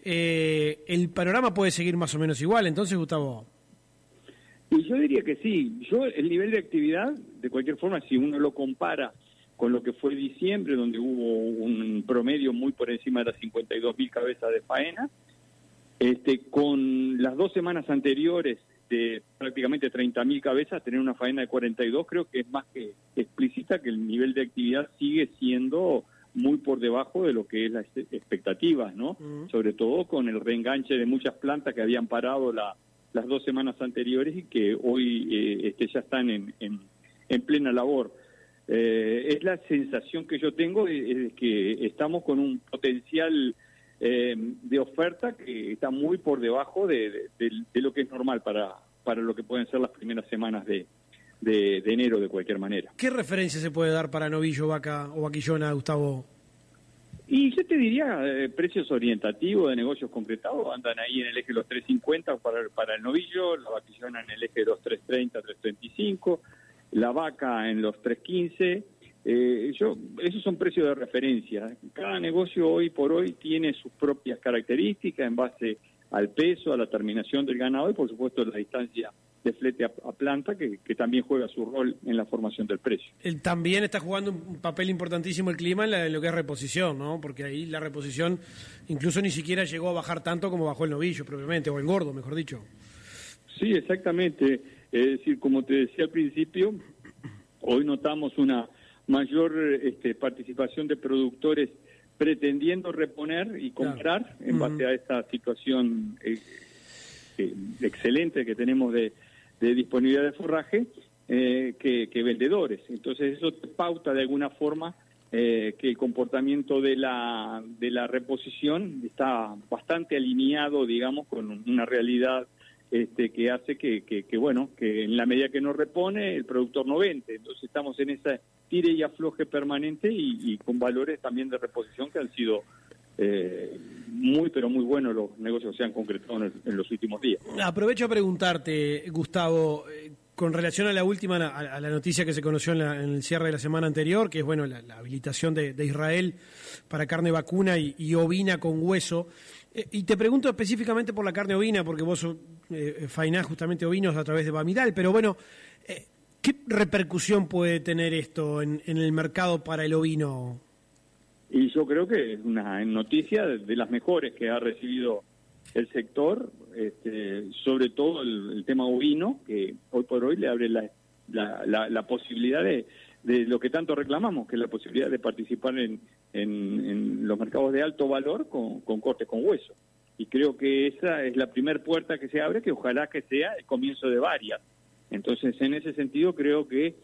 Eh, el panorama puede seguir más o menos igual, entonces, Gustavo. Y yo diría que sí. Yo el nivel de actividad, de cualquier forma, si uno lo compara con lo que fue diciembre, donde hubo un promedio muy por encima de las 52 mil cabezas de faena, este, con las dos semanas anteriores de prácticamente 30 mil cabezas, tener una faena de 42 creo que es más que explícita que el nivel de actividad sigue siendo muy por debajo de lo que es las expectativas, ¿no? Sobre todo con el reenganche de muchas plantas que habían parado la, las dos semanas anteriores y que hoy eh, este, ya están en, en, en plena labor. Eh, es la sensación que yo tengo de, de que estamos con un potencial eh, de oferta que está muy por debajo de, de- de- de lo que es normal para, para lo que pueden ser las primeras semanas de, de, de enero de cualquier manera. ¿Qué referencia se puede dar para novillo, vaca o vaquillona, Gustavo? Y yo te diría, eh, precios orientativos de negocios concretados andan ahí en el eje de los 350 para, para el novillo, la vaquillona en el eje de los 330, 335, la vaca en los 315. Eh, yo, esos son precios de referencia. Cada negocio hoy por hoy tiene sus propias características en base al peso, a la terminación del ganado y por supuesto la distancia de flete a, a planta que, que también juega su rol en la formación del precio. También está jugando un papel importantísimo el clima en, la- en lo que es reposición, ¿no? Porque ahí la reposición incluso ni siquiera llegó a bajar tanto como bajó el novillo propiamente, o el gordo, mejor dicho. Sí, exactamente. Es decir, como te decía al principio, hoy notamos una mayor este, participación de productores pretendiendo reponer y comprar en base a esta situación eh, eh, excelente que tenemos de, de disponibilidad de forraje eh, que, que vendedores. Entonces eso te pauta de alguna forma eh, que el comportamiento de la, de la reposición está bastante alineado, digamos, con una realidad este, que hace que, bueno, que en la medida que no repone, el productor no vende. Entonces estamos en esa tire y afloje permanente y, con valores también de reposición que han sido eh, muy, pero muy buenos los negocios que se han concretado en, el- en los últimos días. Aprovecho a preguntarte, Gustavo, eh, con relación a la última, a, la noticia que se conoció en, la- en el cierre de la semana anterior, que es bueno la, habilitación de, de Israel para carne vacuna y, y ovina con hueso. Eh, y te pregunto específicamente por la carne ovina, porque vos eh, fainás justamente ovinos a través de Bamidal, pero bueno, eh, ¿qué repercusión puede tener esto en, el mercado para el ovino? Y yo creo que es una noticia de, las mejores que ha recibido el sector, este, sobre todo el, tema ovino, que hoy por hoy le abre la- la posibilidad de, de lo que tanto reclamamos, que es la posibilidad de participar en, en- en los mercados de alto valor con, con cortes con hueso. Y creo que esa es la primera puerta que se abre, que ojalá que sea el comienzo de varias. Entonces, en ese sentido, creo que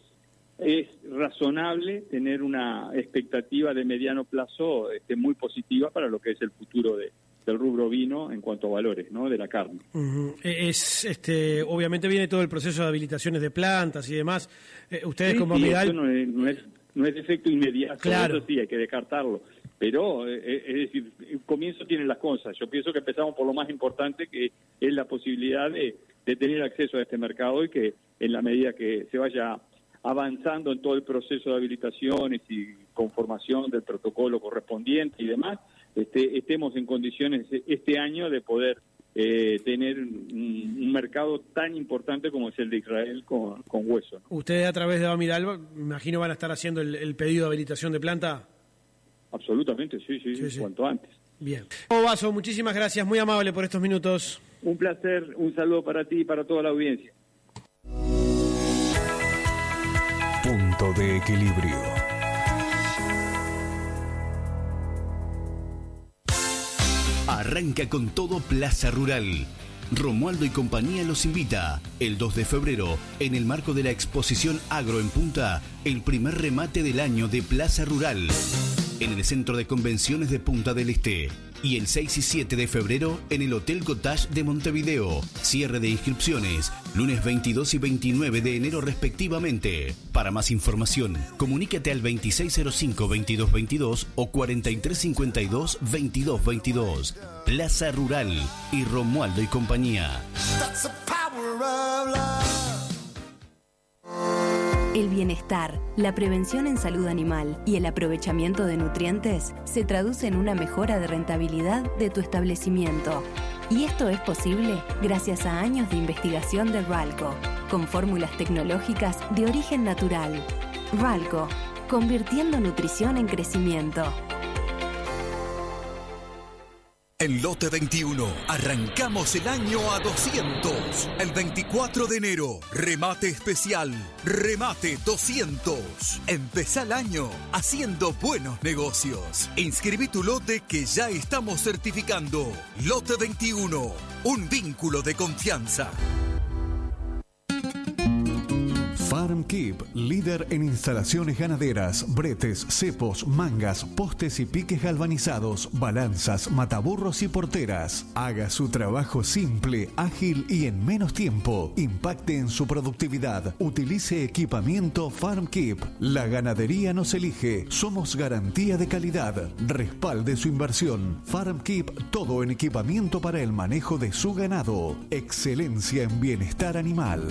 es razonable tener una expectativa de mediano plazo este, muy positiva para lo que es el futuro de- del rubro vino en cuanto a valores ¿no? de la carne. Ujú. Eh, Es, este, obviamente viene todo el proceso de habilitaciones de plantas y demás. Eh, ustedes Sí, como sí, eso no es, no es, no es efecto inmediato, Claro. eso sí, hay que descartarlo. Pero, eh, eh, es decir, el comienzo tiene las cosas. Yo pienso que empezamos por lo más importante, que es la posibilidad de, de tener acceso a este mercado y que en la medida que se vaya avanzando en todo el proceso de habilitaciones y conformación del protocolo correspondiente y demás, este, estemos en condiciones este año de poder eh, tener un, un mercado tan importante como es el de Israel con, con hueso. ¿no? ustedes a través de Amidal, me imagino van a estar haciendo el, el pedido de habilitación de planta. Absolutamente, sí, sí, Sí, sí. cuanto antes. Bien. Gustavo Vaso, muchísimas gracias, muy amable por estos minutos. Un placer, un saludo para ti y para toda la audiencia. Punto de equilibrio. Arranca con todo Plaza Rural. Romualdo y compañía los invita el 2 de febrero en el marco de la exposición Agro en Punta, el primer remate del año de Plaza Rural en el Centro de Convenciones de Punta del Este y el 6 y 7 de febrero en el Hotel Cottage de Montevideo. Cierre de inscripciones lunes 22 y 29 de enero respectivamente. Para más información, comunícate al 2605-2222 o 4352-2222. Plaza Rural y Romualdo y compañía. El bienestar, la prevención en salud animal y el aprovechamiento de nutrientes se traduce en una mejora de rentabilidad de tu establecimiento. Y esto es posible gracias a años de investigación de RALCO, con fórmulas tecnológicas de origen natural. RALCO, convirtiendo nutrición en crecimiento. En Lote 21 arrancamos el año a 200. El 24 de enero, remate especial, remate 200. Empezá el año haciendo buenos negocios. Inscribí tu lote que ya estamos certificando. Lote 21, un vínculo de confianza. Farm Keep, líder en instalaciones ganaderas, bretes, cepos, mangas, postes y piques galvanizados, balanzas, mataburros y porteras. Haga su trabajo simple, ágil y en menos tiempo. Impacte en su productividad. Utilice equipamiento Farm Keep. La ganadería nos elige. Somos garantía de calidad. Respalde su inversión. Farm Keep, todo en equipamiento para el manejo de su ganado. Excelencia en bienestar animal.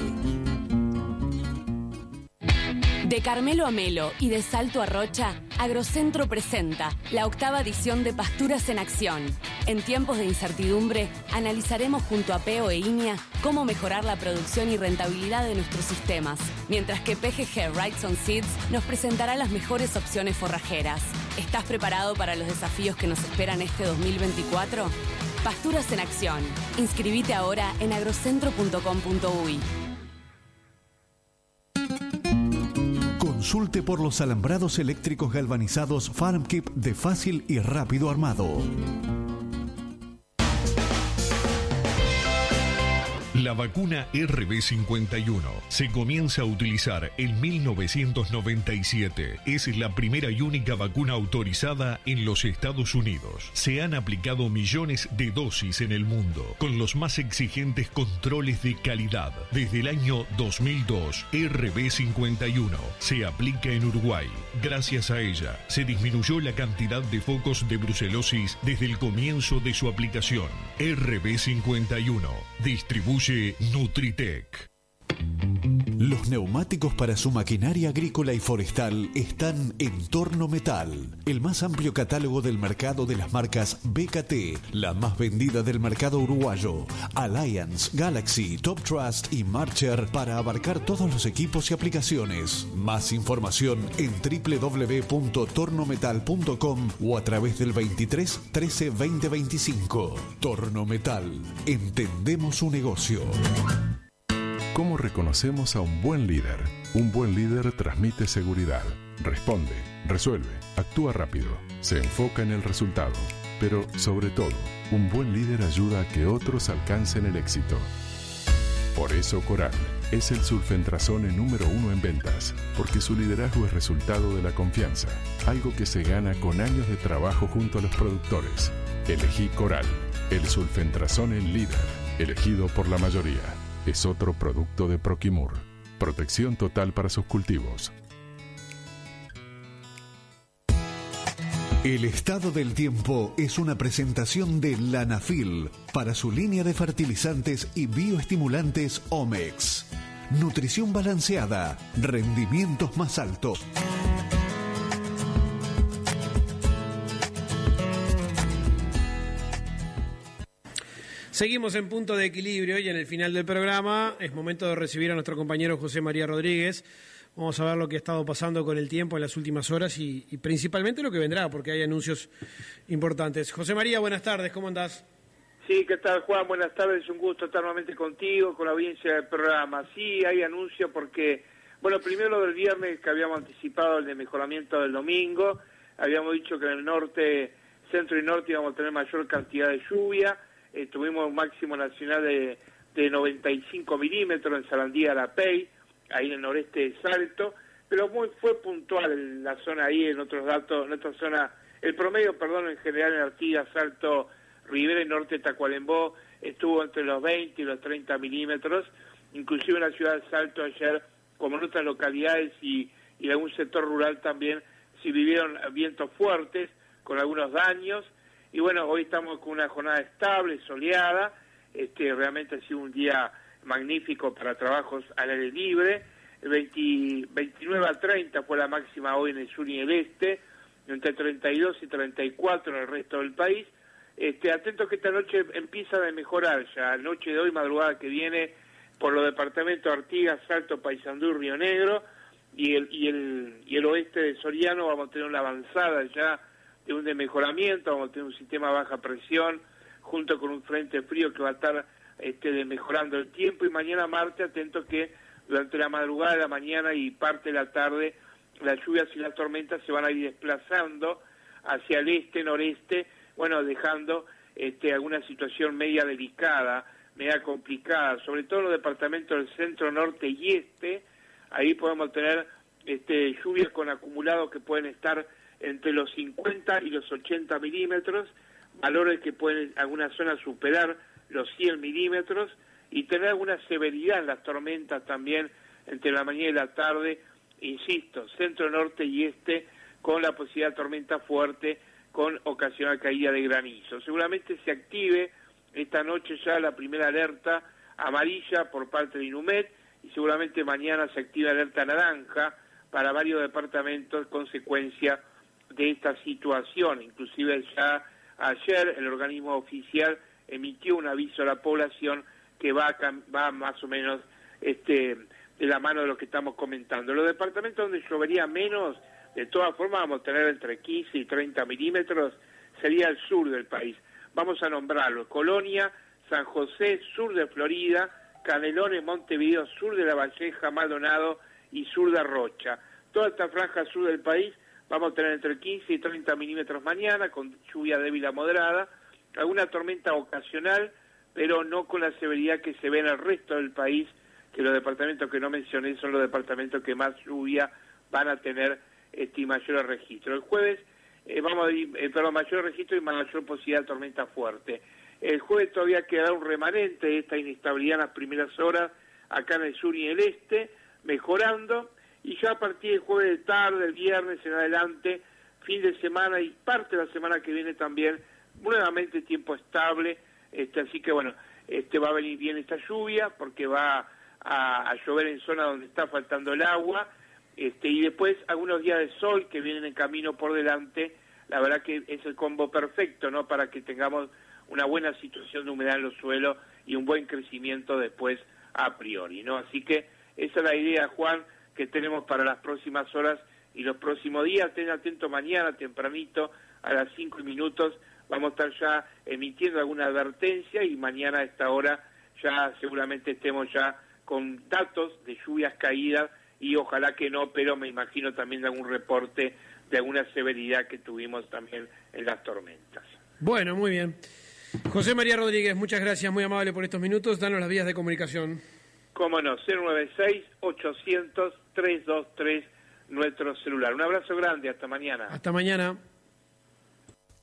De Carmelo a Melo y de Salto a Rocha, Agrocentro presenta la octava edición de Pasturas en Acción. En tiempos de incertidumbre, analizaremos junto a Peo e Iña cómo mejorar la producción y rentabilidad de nuestros sistemas, mientras que PGG Rights on Seeds nos presentará las mejores opciones forrajeras. ¿Estás preparado para los desafíos que nos esperan este 2024? Pasturas en Acción. Inscribite ahora en agrocentro.com.uy. Consulte por los alambrados eléctricos galvanizados FarmKeep de fácil y rápido armado. La vacuna RB51 se comienza a utilizar en 1997. Es la primera y única vacuna autorizada en los Estados Unidos. Se han aplicado millones de dosis en el mundo, con los más exigentes controles de calidad. Desde el año 2002, RB51 se aplica en Uruguay. Gracias a ella, se disminuyó la cantidad de focos de brucelosis desde el comienzo de su aplicación. RB51 distribuye Produce Nutritec. Los neumáticos para su maquinaria agrícola y forestal están en Torno Metal, el más amplio catálogo del mercado de las marcas BKT, la más vendida del mercado uruguayo, Alliance, Galaxy, Top Trust y Marcher para abarcar todos los equipos y aplicaciones. Más información en www.tornometal.com o a través del 23 13 20 25. Torno Metal, entendemos su negocio. ¿Cómo reconocemos a un buen líder? Un buen líder transmite seguridad, responde, resuelve, actúa rápido, se enfoca en el resultado, pero sobre todo, un buen líder ayuda a que otros alcancen el éxito. Por eso Coral es el sulfentrazone número uno en ventas, porque su liderazgo es resultado de la confianza, algo que se gana con años de trabajo junto a los productores. Elegí Coral, el sulfentrazone líder, elegido por la mayoría es otro producto de Proquimur. Protección total para sus cultivos. El estado del tiempo es una presentación de Lanafil para su línea de fertilizantes y bioestimulantes Omex. Nutrición balanceada, rendimientos más altos. Seguimos en punto de equilibrio y en el final del programa es momento de recibir a nuestro compañero José María Rodríguez. Vamos a ver lo que ha estado pasando con el tiempo en las últimas horas y, principalmente lo que vendrá, porque hay anuncios importantes. José María, buenas tardes, ¿cómo andás? Sí, ¿qué tal Juan? Buenas tardes, un gusto estar nuevamente contigo, con la audiencia del programa. Sí, hay anuncio porque, bueno, primero lo del viernes que habíamos anticipado el de mejoramiento del domingo, habíamos dicho que en el norte, centro y norte íbamos a tener mayor cantidad de lluvia, eh, tuvimos un máximo nacional de, de 95 milímetros en Sarandía La Pey, ahí en el noreste de Salto, pero muy, fue puntual en la zona ahí, en otros datos, en otra zona, el promedio, perdón, en general en Artigas, Salto, Rivera y Norte de Tacuarembó estuvo entre los 20 y los 30 milímetros, inclusive en la ciudad de Salto ayer, como en otras localidades y, y en algún sector rural también, se vivieron vientos fuertes con algunos daños, y bueno, hoy estamos con una jornada estable, soleada, este, realmente ha sido un día magnífico para trabajos al aire libre, 20, 29 a 30 fue la máxima hoy en el sur y el este, entre 32 y 34 en el resto del país. Este, atentos que esta noche empieza a mejorar ya, noche de hoy, madrugada que viene, por los departamentos Artigas, Salto, Paysandú, Río Negro. Y el, y el, y el oeste de Soriano vamos a tener una avanzada ya de un de mejoramiento, vamos a tener un sistema a baja presión junto con un frente frío que va a estar este, de mejorando el tiempo. Y mañana martes atento que durante la madrugada, la mañana y parte de la tarde las lluvias y las tormentas se van a ir desplazando hacia el este, noreste, bueno, dejando este, alguna situación media delicada, media complicada, sobre todo en los departamentos del centro, norte y este, ahí podemos tener este, lluvias con acumulados que pueden estar entre los 50 y los 80 milímetros, valores que pueden en algunas zonas superar los 100 milímetros y tener alguna severidad en las tormentas también entre la mañana y la tarde, insisto, centro, norte y este, con la posibilidad de tormenta fuerte, con ocasional caída de granizo. Seguramente se active esta noche ya la primera alerta amarilla por parte de Inumet y seguramente mañana se activa alerta naranja para varios departamentos, consecuencia de esta situación. Inclusive ya ayer el organismo oficial emitió un aviso a la población que va, va más o menos este, de la mano de lo que estamos comentando. Los departamentos donde llovería menos, de todas formas vamos a tener entre 15 y 30 milímetros, sería el sur del país. Vamos a nombrarlo, Colonia, San José, sur de Florida, Canelones, Montevideo, sur de La Valleja, Maldonado y sur de Rocha. Toda esta franja sur del país vamos a tener entre 15 y 30 milímetros mañana, con lluvia débil a moderada, alguna tormenta ocasional pero no con la severidad que se ve en el resto del país, que los departamentos que no mencioné son los departamentos que más lluvia van a tener este, y mayores registros. El jueves eh, vamos a ir, eh, mayor registro y mayor posibilidad de tormenta fuerte. El jueves todavía quedará un remanente de esta inestabilidad en las primeras horas acá en el sur y el este, mejorando, y ya a partir del jueves de tarde, el viernes en adelante, fin de semana y parte de la semana que viene también, nuevamente tiempo estable, este, así que bueno, este va a venir bien esta lluvia porque va a, llover en zonas donde está faltando el agua, este, y después algunos días de sol que vienen en camino por delante, la verdad que es el combo perfecto, ¿no? Para que tengamos una buena situación de humedad en los suelos y un buen crecimiento después a priori, ¿no? Así que esa es la idea, Juan, que tenemos para las próximas horas y los próximos días. Ten atento mañana, tempranito, a las 5 minutos, vamos a estar ya emitiendo alguna advertencia y mañana a esta hora ya seguramente estemos ya con datos de lluvias caídas y ojalá que no, pero me imagino también de algún reporte de alguna severidad que tuvimos también en las tormentas. Bueno, muy bien. José María Rodríguez, muchas gracias, muy amable por estos minutos. Danos las vías de comunicación. Cómo no, 096-800-323, nuestro celular. Un abrazo grande, hasta mañana. Hasta mañana.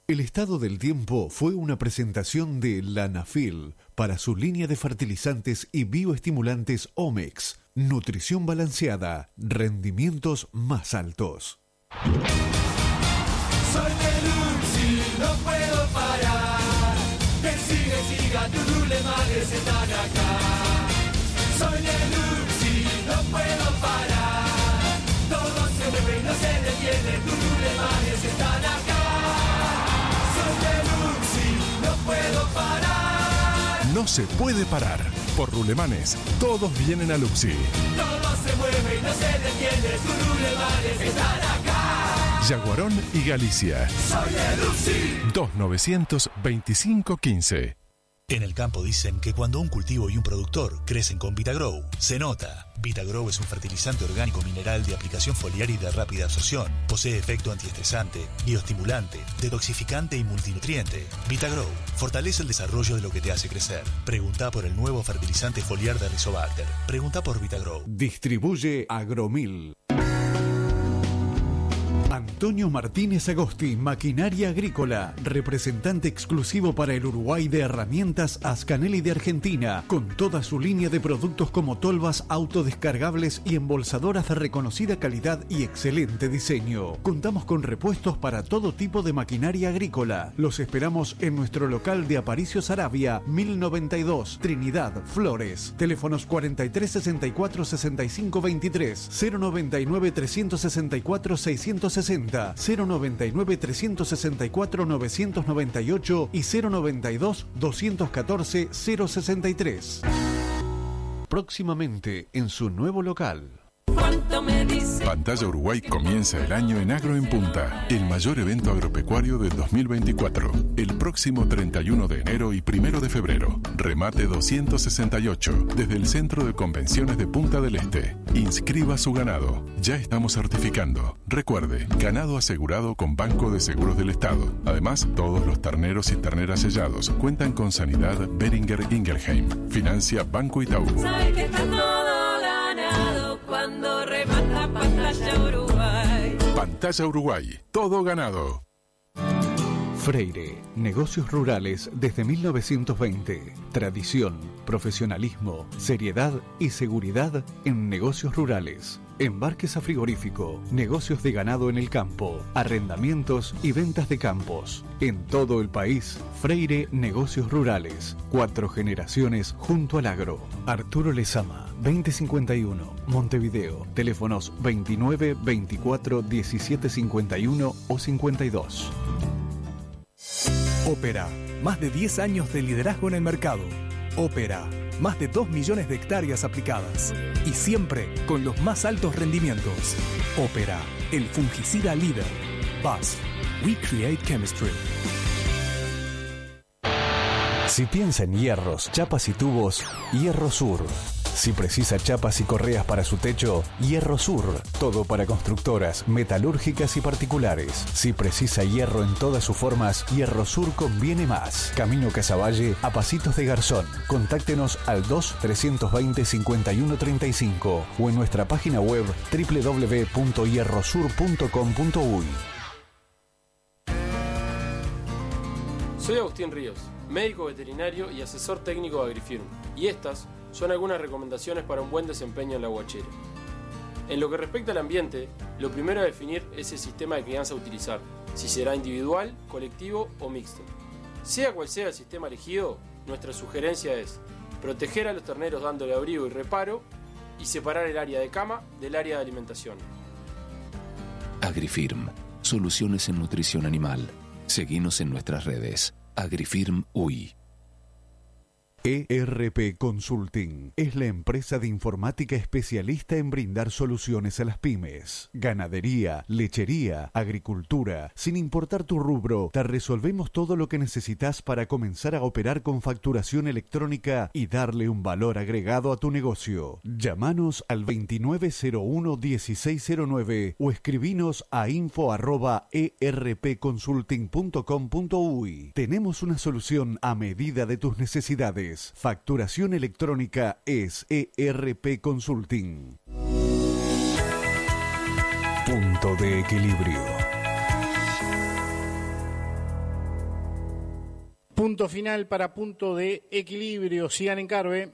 El estado del tiempo fue una presentación de Lanafil para su línea de fertilizantes y bioestimulantes Omex. Nutrición balanceada, rendimientos más altos. Soy no puedo parar. Que sigue, siga, tus rulemanes no se puede parar. Por Rulemanes, todos vienen a Luxi. Todo se mueve y no se detiene, tus rulemanes están acá. Yaguarón y Galicia. Soy de Luxi. 292515. En el campo dicen que cuando un cultivo y un productor crecen con Vitagrow, se nota. Vitagrow es un fertilizante orgánico mineral de aplicación foliar y de rápida absorción. Posee efecto antiestresante, bioestimulante, detoxificante y multinutriente. Vitagrow fortalece el desarrollo de lo que te hace crecer. Pregunta por el nuevo fertilizante foliar de Rizobacter. Pregunta por Vitagrow. Distribuye Agromil. Antonio Martínez Agosti, Maquinaria Agrícola, representante exclusivo para el Uruguay de herramientas Ascanelli de Argentina, con toda su línea de productos como tolvas autodescargables y embolsadoras de reconocida calidad y excelente diseño. Contamos con repuestos para todo tipo de maquinaria agrícola. Los esperamos en nuestro local de Aparicio Sarabia, 1092, Trinidad, Flores. Teléfonos 43 64 65 23, 099 364 660, 099 364 998 y 092 214 063. Próximamente en su nuevo local. ¿Cuánto me? Pantalla Uruguay comienza el año en Agro en Punta, el mayor evento agropecuario del 2024. El próximo 31 de enero y 1 de febrero. Remate 268 desde el Centro de Convenciones de Punta del Este. Inscriba su ganado. Ya estamos certificando. Recuerde, ganado asegurado con Banco de Seguros del Estado. Además, todos los terneros y terneras sellados cuentan con Sanidad Beringer Ingelheim. Financia Banco Itaú. Que está todo ganado cuando. Pantalla Uruguay. Todo ganado. Freire, negocios rurales desde 1920. Tradición, profesionalismo, seriedad y seguridad en negocios rurales. Embarques a frigorífico, negocios de ganado en el campo, arrendamientos y ventas de campos. En todo el país, Freire Negocios Rurales. Cuatro generaciones junto al agro. Arturo Lezama, 2051, Montevideo. Teléfonos 29 24 17 51 o 52. Ópera, más de 10 años de liderazgo en el mercado. Ópera, más de 2 millones de hectáreas aplicadas. Y siempre con los más altos rendimientos. Ópera, el fungicida líder. BASF, We Create Chemistry. Si piensa en hierros, chapas y tubos, Hierro Sur. Si precisa chapas y correas para su techo, Hierro Sur. Todo para constructoras, metalúrgicas y particulares. Si precisa hierro en todas sus formas, Hierro Sur conviene más. Camino Casaballe a Pasitos de Garzón. Contáctenos al 2-320-5135 o en nuestra página web www.hierrosur.com.uy. Soy Agustín Ríos, médico veterinario y asesor técnico de Agrifirm, y estas son algunas recomendaciones para un buen desempeño en la guachera. En lo que respecta al ambiente, lo primero a definir es el sistema de crianza a utilizar, si será individual, colectivo o mixto. Sea cual sea el sistema elegido, nuestra sugerencia es proteger a los terneros dándole abrigo y reparo y separar el área de cama del área de alimentación. Agrifirm, soluciones en nutrición animal. Seguinos en nuestras redes. Agrifirm UI. ERP Consulting es la empresa de informática especialista en brindar soluciones a las pymes. Ganadería, lechería, agricultura, sin importar tu rubro, te resolvemos todo lo que necesitas para comenzar a operar con facturación electrónica y darle un valor agregado a tu negocio. Llámanos al 2901-1609 o escribinos a info arroba erpconsulting.com.uy. Tenemos una solución a medida de tus necesidades. Facturación electrónica es ERP Consulting. Punto de equilibrio. Punto final para punto de equilibrio. Sigan en Carve.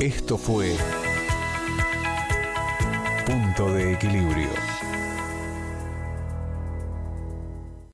Esto fue Punto de equilibrio.